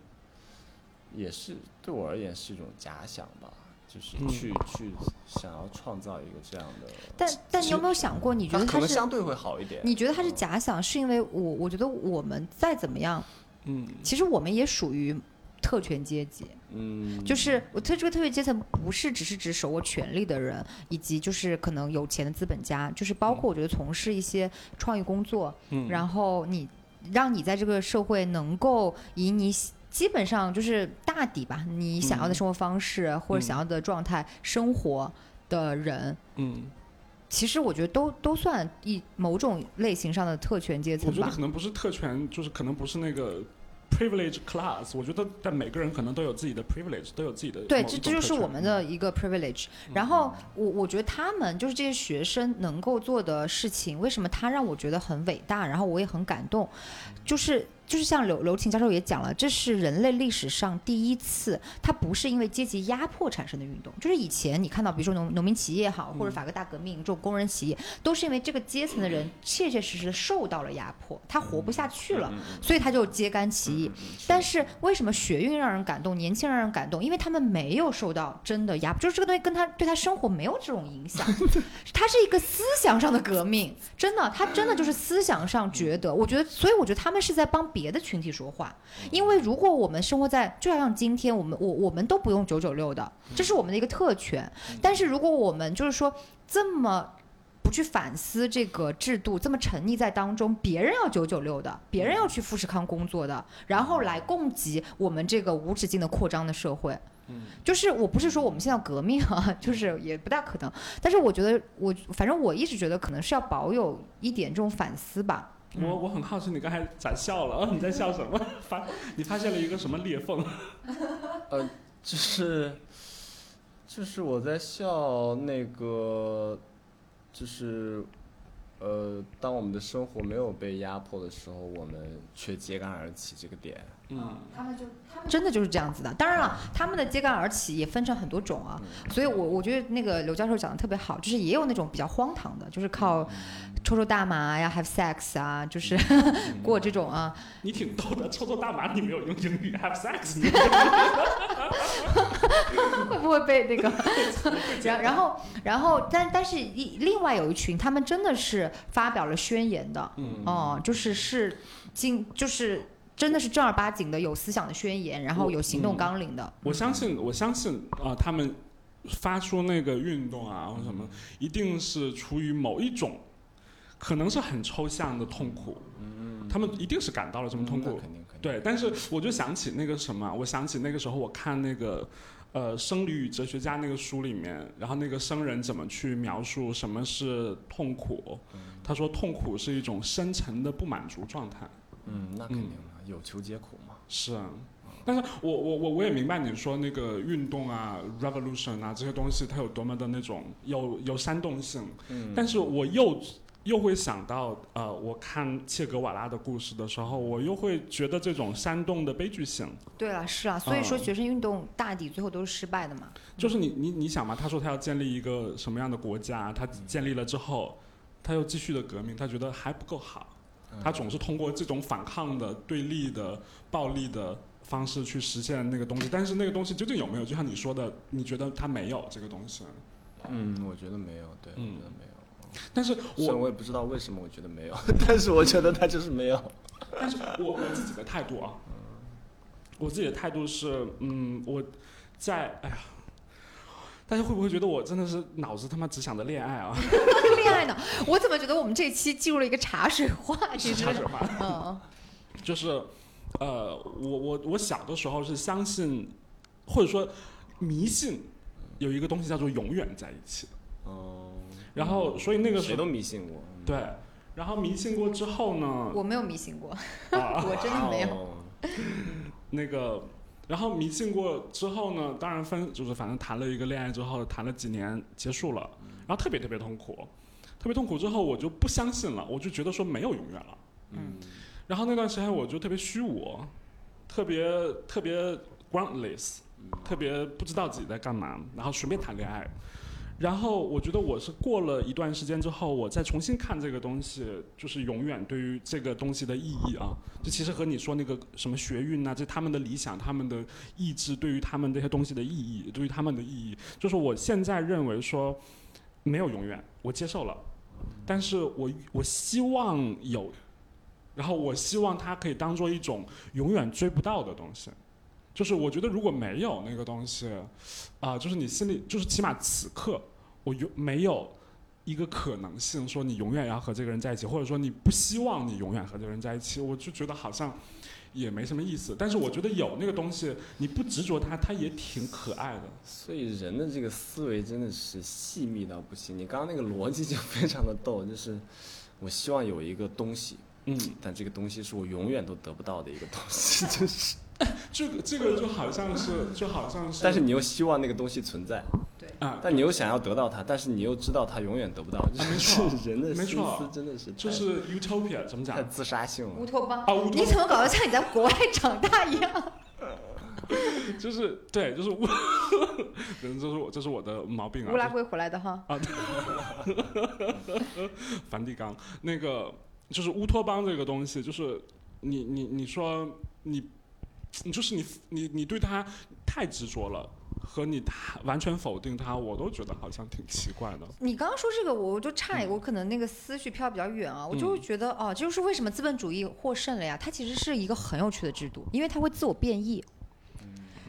也是对我而言是一种假想吧，就是嗯去、去想要创造一个这样的，但但你有没有想过，你觉得他是相对会好一点。你觉得他是假想，是因为我我觉得我们再怎么样，嗯，其实我们也属于特权阶级。嗯，就是我特这个特别阶层不是只是指手握权力的人，以及就是可能有钱的资本家，就是包括我觉得从事一些创意工作，嗯然后你让你在这个社会能够以你喜基本上就是大抵吧，你想要的生活方式、或者想要的状态生活的人。嗯，其实我觉得都都算一某种类型上的特权阶层吧我觉得可。能不是特权，就是可能不是那个 privilege class。我觉得，但每个人可能都有自己的 privilege，都有自己的对，这这就是我们的一个 privilege。然后我我觉得他们就是这些学生能够做的事情，为什么他让我觉得很伟大，然后我也很感动，就是就是像刘刘婷教授也讲了，这是人类历史上第一次，它不是因为阶级压迫产生的运动，就是以前你看到比如说农农民起义也好，或者法国大革命这种工人起义，都是因为这个阶层的人切切实实受到了压迫，他活不下去了，所以他就揭竿起义。但是为什么学运让人感动，年轻人让人感动？因为他们没有受到真的压迫，就是这个东西跟他对他生活没有这种影响，它是一个思想上的革命，真的，他真的就是思想上觉得，我觉得，所以我觉得他们是在帮别的群体说话，因为如果我们生活在，就像今天我们我我们都不用九九六的，这是我们的一个特权，但是如果我们就是说这么。不去反思这个制度，这么沉溺在当中，别人要九九六的，别人要去富士康工作的，然后来供给我们这个无止境的扩张的社会。就是我不是说我们现在要革命啊，就是也不大可能。但是我觉得我反正我一直觉得可能是要保有一点这种反思吧。我我很好奇，你刚才咋笑了？你在笑什么？发你发现了一个什么裂缝？呃，就是就是我在笑那个，就是呃，当我们的生活没有被压迫的时候，我们却揭竿而起这个点。嗯，他们就他们真的就是这样子的。当然了，他们的揭竿而起也分成很多种啊。所以我我觉得那个刘教授讲的特别好，就是也有那种比较荒唐的，就是靠抽抽大麻呀、have sex 啊，就是 过这种啊。你挺逗的，抽抽大麻你没有用英语 have sex，你 会不会被那个？然然后然后，但但是一另外有一群，他们真的是发表了宣言的，嗯哦，就是是经就是真的是正儿八经的有思想的宣言，然后有行动纲领的。我相信，我相信啊、他们发出那个运动啊或什么，一定是出于某一种可能是很抽象的痛苦，嗯他们一定是感到了这么痛苦，肯定肯定。对，但是我就想起那个什么，我想起那个时候我看那个，呃，《生理与哲学家》那个书里面，然后那个僧人怎么去描述什么是痛苦？他说痛苦是一种深层的不满足状态。嗯，那肯定的，有求皆苦嘛。是啊，但是我我我我也明白你说那个运动啊、revolution 啊这些东西，它有多么的那种有有煽动性，嗯但是我又又会想到，呃，我看切格瓦拉的故事的时候，我又会觉得这种煽动的悲剧性。对了，是啊，所以说嗯学生运动大抵最后都是失败的嘛。就是你你你想嘛，他说他要建立一个什么样的国家，他建立了之后，他又继续的革命，他觉得还不够好，他总是通过这种反抗的、对立的、暴力的方式去实现那个东西，但是那个东西究竟有没有？就像你说的，你觉得他没有这个东西，嗯，我觉得没有，对，我嗯觉得没有。但是我我也不知道为什么我觉得没有，但是我觉得他就是没有。但是我我自己的态度啊，我自己的态度是，嗯，我在哎呀。大家会不会觉得我真的是脑子他妈只想着恋爱啊？恋爱呢？我怎么觉得我们这期进入了一个茶水话？是茶水话。嗯，就是，呃，我我我小的时候是相信，或者说迷信，有一个东西叫做永远在一起。哦，然后，所以那个时候谁都迷信过。对，然后迷信过之后呢，我没有迷信过，啊，我真的没有。哦。那个，然后迷信过之后呢，当然分就是反正谈了一个恋爱之后，谈了几年结束了，然后特别特别痛苦，特别痛苦之后我就不相信了，我就觉得说没有永远了。嗯，然后那段时间我就特别虚无，特别特别 groundless，特别不知道自己在干嘛，然后随便谈恋爱。然后我觉得我是过了一段时间之后，我再重新看这个东西，就是永远对于这个东西的意义啊，这其实和你说那个什么学运呐、这他们的理想、他们的意志，对于他们这些东西的意义，对于他们的意义，就是我现在认为说没有永远，我接受了，但是我我希望有然后我希望它可以当做一种永远追不到的东西，就是我觉得如果没有那个东西，啊、就是你心里就是起码此刻我有没有一个可能性说你永远要和这个人在一起，或者说你不希望你永远和这个人在一起，我就觉得好像也没什么意思。但是我觉得有那个东西，你不执着它，它也挺可爱的。所以人的这个思维真的是细密到不行。你刚刚那个逻辑就非常的逗，就是我希望有一个东西，嗯，但这个东西是我永远都得不到的一个东西，就是，这个这个就好像是就好像是，但是你又希望那个东西存在，对啊，但你又想要得到它，但是你又知道它永远得不到，就没错是 人的心没错思真的是就是 utopia 怎么讲太？自杀性了。乌托邦啊乌托你怎么搞得像你在国外长大一样？就是对，就是我，可能这是我这是我的毛病啊。乌拉圭回来的哈，梵蒂冈那个就是乌托邦这个东西，就是你你你说你，你就是你你你对他太执着了，和你太完全否定他，我都觉得好像挺奇怪的。你刚刚说这个，我就差一个，我可能那个思绪飘比较远啊，我就会觉得哦，这就是为什么资本主义获胜了呀？它其实是一个很有趣的制度，因为它会自我变异。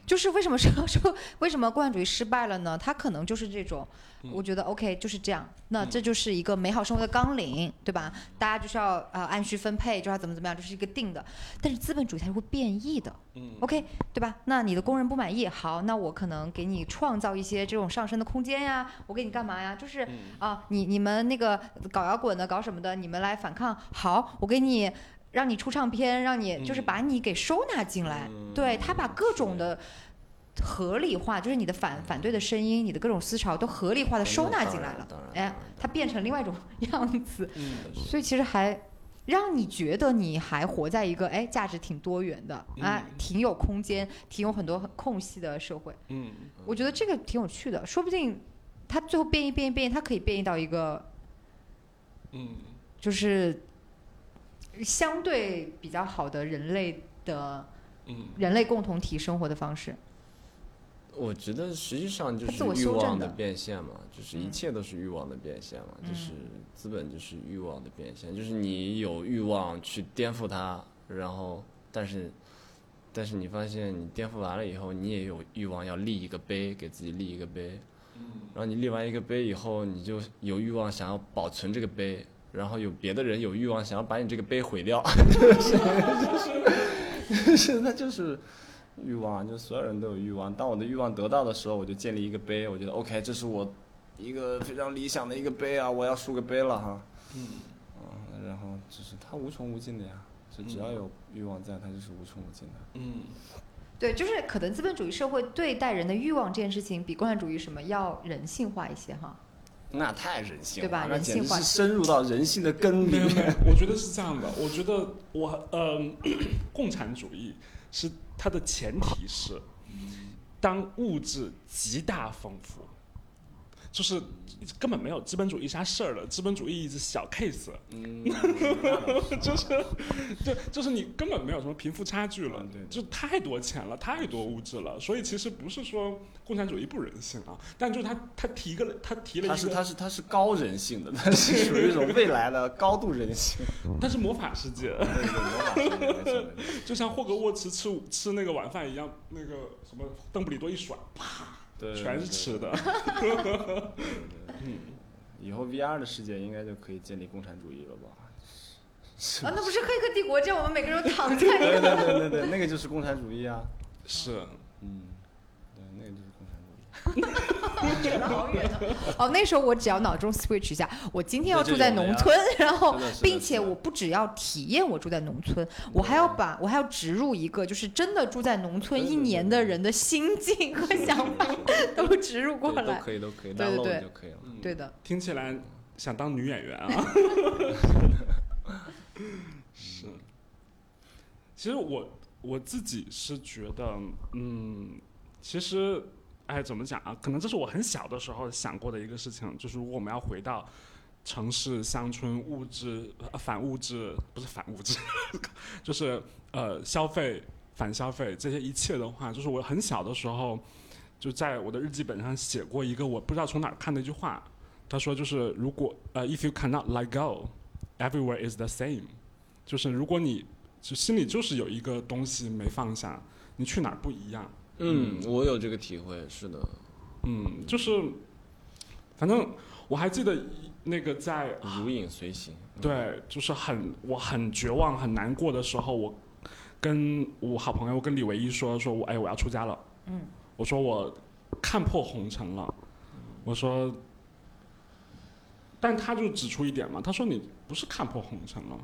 就是为什么说 说为什么共产主义失败了呢？它可能就是这种，我觉得 OK 就是这样，那这就是一个美好生活的纲领，对吧？大家就是要呃按需分配，就要怎么怎么样，这是一个定的。但是资本主义它是会变异的，嗯 OK，对吧？那你的工人不满意，好，那我可能给你创造一些这种上升的空间呀，我给你干嘛呀？就是嗯啊，你你们那个搞摇滚的、搞什么的，你们来反抗，好，我给你让你出唱片，让你就是嗯把你给收纳进来，对他把各种的。合理化就是你的反反对的声音，你的各种思潮都合理化的收纳进来了。哎它变成另外一种 样子，嗯所以其实还让你觉得你还活在一个哎价值挺多元的，哎嗯挺有空间、挺有很多空隙的社会。嗯我觉得这个挺有趣的，说不定它最后变异变异变异，它可以变异到一个嗯。就是相对比较好的人类的嗯。人类共同体生活的方式。我觉得实际上就是欲望的变现嘛，就是一切都是欲望的变现嘛，嗯。就是资本就是欲望的变现，就是你有欲望去颠覆它，然后但是但是你发现你颠覆完了以后，你也有欲望要立一个碑，给自己立一个碑，然后你立完一个碑以后，你就有欲望想要保存这个碑，然后有别的人有欲望想要把你这个杯毁掉，就是就是是他就是欲望，就所有人都有欲望。当我的欲望得到的时候，我就建立一个杯，我觉得 OK，这是我一个非常理想的一个杯啊，我要竖个杯了哈。嗯嗯，然后就是它无穷无尽的呀，就只要有欲望在，它就是无穷无尽的。嗯，对，就是可能资本主义社会对待人的欲望这件事情，比共产主义什么要人性化一些哈。那太人性了对吧了，那人性化简直是深入到人性的根里没有没有面。，我觉得是这样的。我觉得我嗯、共产主义是它的前提是，当物质极大丰富，就是根本没有资本主义啥事儿了，资本主义是小 case，嗯，就是就就是你根本没有什么贫富差距了就太多钱了，太多物质了，所以其实不是说共产主义不人性啊，但就是他他提个他提了一个，他是他是他是高人性的，他是属于一种未来的高度人性。但是魔法世界，对对魔法世界 就像霍格沃茨吃吃那个晚饭一样，那个什么邓布利多一甩，对，对全是吃。的。对对对对 嗯，以后 VR 的世界应该就可以建立共产主义了吧？是啊，那不是《黑客帝国》这样，我们每个人都躺在对对那个。对对对，那个就是共产主义啊。是，嗯，对，那个就是共产主义。扯得好远啊！哦，那时候我只要脑中 switch 一下，我今天要住在农村，然后并且我不只要体验我住在农村，我还要把我还要植入一个就是真的住在农村一年的人的心境和想法都植入过来。对都可以都可以对对对就可以了。嗯对的，听起来想当女演员啊。是，其实我我自己是觉得，嗯，其实，哎，怎么讲啊？可能这是我很小的时候想过的一个事情，就是如果我们要回到城市、乡村、物质、呃、反物质，不是反物质，就是呃消费、反消费这些一切的话，就是我很小的时候。就在我的日记本上写过一个我不知道从哪儿看的一句话，他说就是如果呃，if you cannot let go，everywhere is the same，就是如果你就心里就是有一个东西没放下，你去哪儿不一样。嗯，我有这个体会，是的。嗯，就是反正我还记得那个在如影随形。对，就是很我很绝望很难过的时候，我跟我好朋友跟李唯一说说我哎我要出家了，嗯，我说我看破红尘了，我说，但他就指出一点嘛，他说你不是看破红尘了，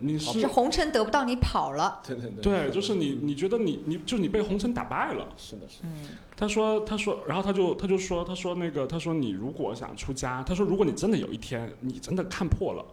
你是是红尘得不到你跑了。对对对。对，就是你你觉得你你就你被红尘打败了。是的，是的。嗯，他说他说，然后他就他就说他说那个他说你如果想出家，他说如果你真的有一天你真的看破了，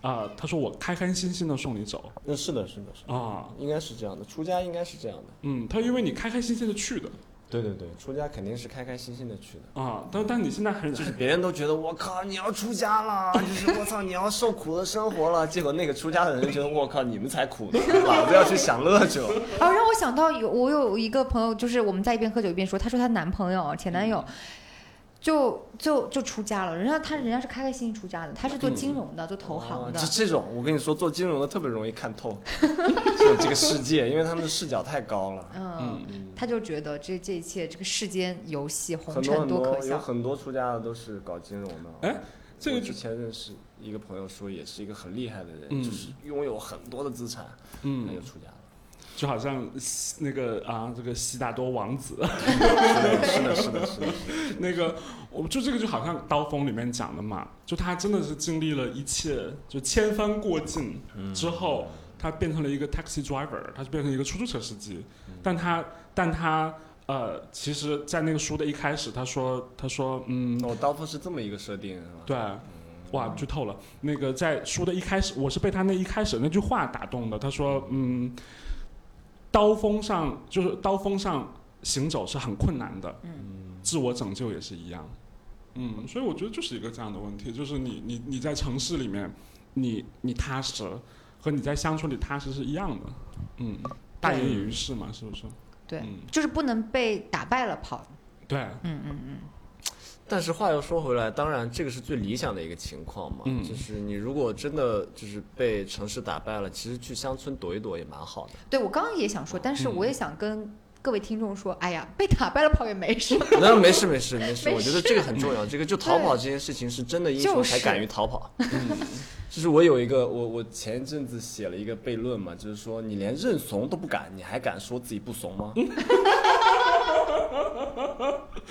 啊、他说我开开心心的送你走那是的，是的，是的。啊，应该是这样的，出家应该是这样的。嗯，他因为你开开心心的去的对对对，出家肯定是开开心心的去的。啊，但但你现在很就是别人都觉得我靠，你要出家了，就是我操，你要受苦的生活了。结果那个出家的人觉得我靠，你们才苦呢，老子要去享乐去了。啊，让我想到有我有一个朋友，就是我们在一边喝酒一边说，她说她男朋友前男友就就就出家了，人家他人家是开开心心出家的，他是做金融的，做投行的这。这种，我跟你说，做金融的特别容易看透 这个世界，因为他们的视角太高了。嗯，他就觉得这这一切这个世间游戏红尘多尘很多有多可笑。很多出家的都是搞金融的。哎，这个之前认识一个朋友说，也是一个很厉害的人，嗯就是拥有很多的资产，嗯他就出家了。就好像西那个啊，这个悉达多王子，是的，是的，是的，是的。那个我就这个就好像《刀锋》里面讲的嘛，就他真的是经历了一切，就千帆过尽之后，他变成了一个 taxi driver，他就变成一个出租车司机，但他但他呃，其实，在那个书的一开始，他说他说嗯，哦，刀锋是这么一个设定？对。哇，剧透了！那个在书的一开始，我是被他那一开始那句话打动的。他说：“嗯，刀锋上就是刀锋上行走是很困难的，嗯，自我拯救也是一样。嗯，所以我觉得就是一个这样的问题，就是你你你在城市里面，你你踏实和你在乡村里踏实是一样的。嗯，大隐于市嘛，是不是？对嗯，就是不能被打败了跑。对，嗯嗯嗯，但是话又说回来，当然这个是最理想的一个情况嘛，嗯就是你如果真的就是被城市打败了，其实去乡村躲一躲也蛮好的。对我刚刚也想说，但是嗯我也想跟各位听众说，哎呀，被打败了跑也没事。那没事没事没事，没我觉得这个很重要。这个就逃跑这件事情是真的英雄就是才敢于逃跑。嗯，就是我有一个我我前一阵子写了一个悖论嘛，就是说你连认怂都不敢，你还敢说自己不怂吗？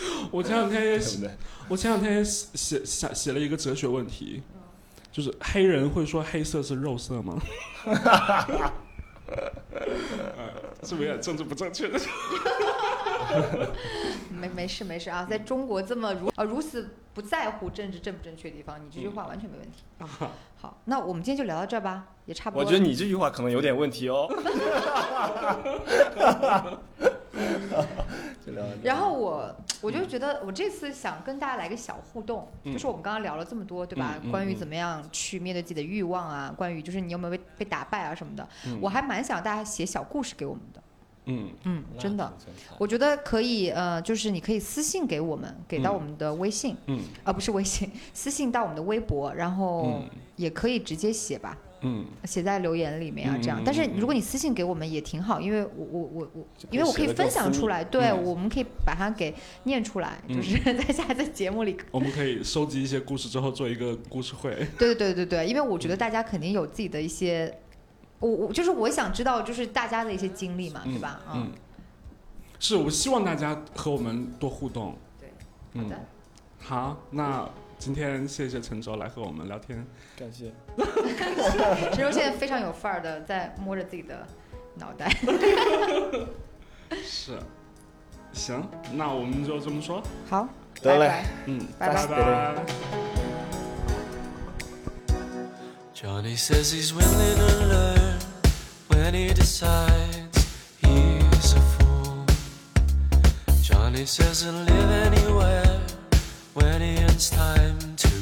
我前两天也写？我前两天也写写写写了一个哲学问题，就是黑人会说黑色是肉色吗？呃 是不是有点政治不正确 的？没没事没事啊，在中国这么如啊如此不在乎政治正不正确的地方，你这句话完全没问题。好，那我们今天就聊到这儿吧，也差不多。我觉得你这句话可能有点问题哦。就聊然后我我就觉得我这次想跟大家来个小互动，嗯就是我们刚刚聊了这么多，对吧？嗯嗯嗯关于怎么样去面对自己的欲望啊，关于就是你有没有被被打败啊什么的，嗯我还蛮想大家写小故事给我们的。嗯嗯，真的，我觉得可以，呃，就是你可以私信给我们，给到嗯我们的微信，嗯啊，不是微信，私信到我们的微博，然后嗯也可以直接写吧，嗯写在留言里面啊，这样嗯。但是如果你私信给我们也挺好，因为我我我我因为我可以分享出来，对，嗯我们可以把它给念出来，就嗯是 在下次节目里。我们可以收集一些故事之后做一个故事会。对对对对对，因为我觉得大家肯定有自己的一些，我我就是我想知道就是大家的一些经历嘛，对吧？啊嗯，是我希望大家和我们多互动。对，嗯好的，好，那今天谢谢陈卓来和我们聊天。感谢。陈柔现在非常有范儿的在摸着自己的脑袋。是，行，那我们就这么说。好，得嘞拜拜嗯，拜拜拜拜 Johnny says he's willing to learn when he decides he's a fool. Johnny says he'll live anywhere when he has time to.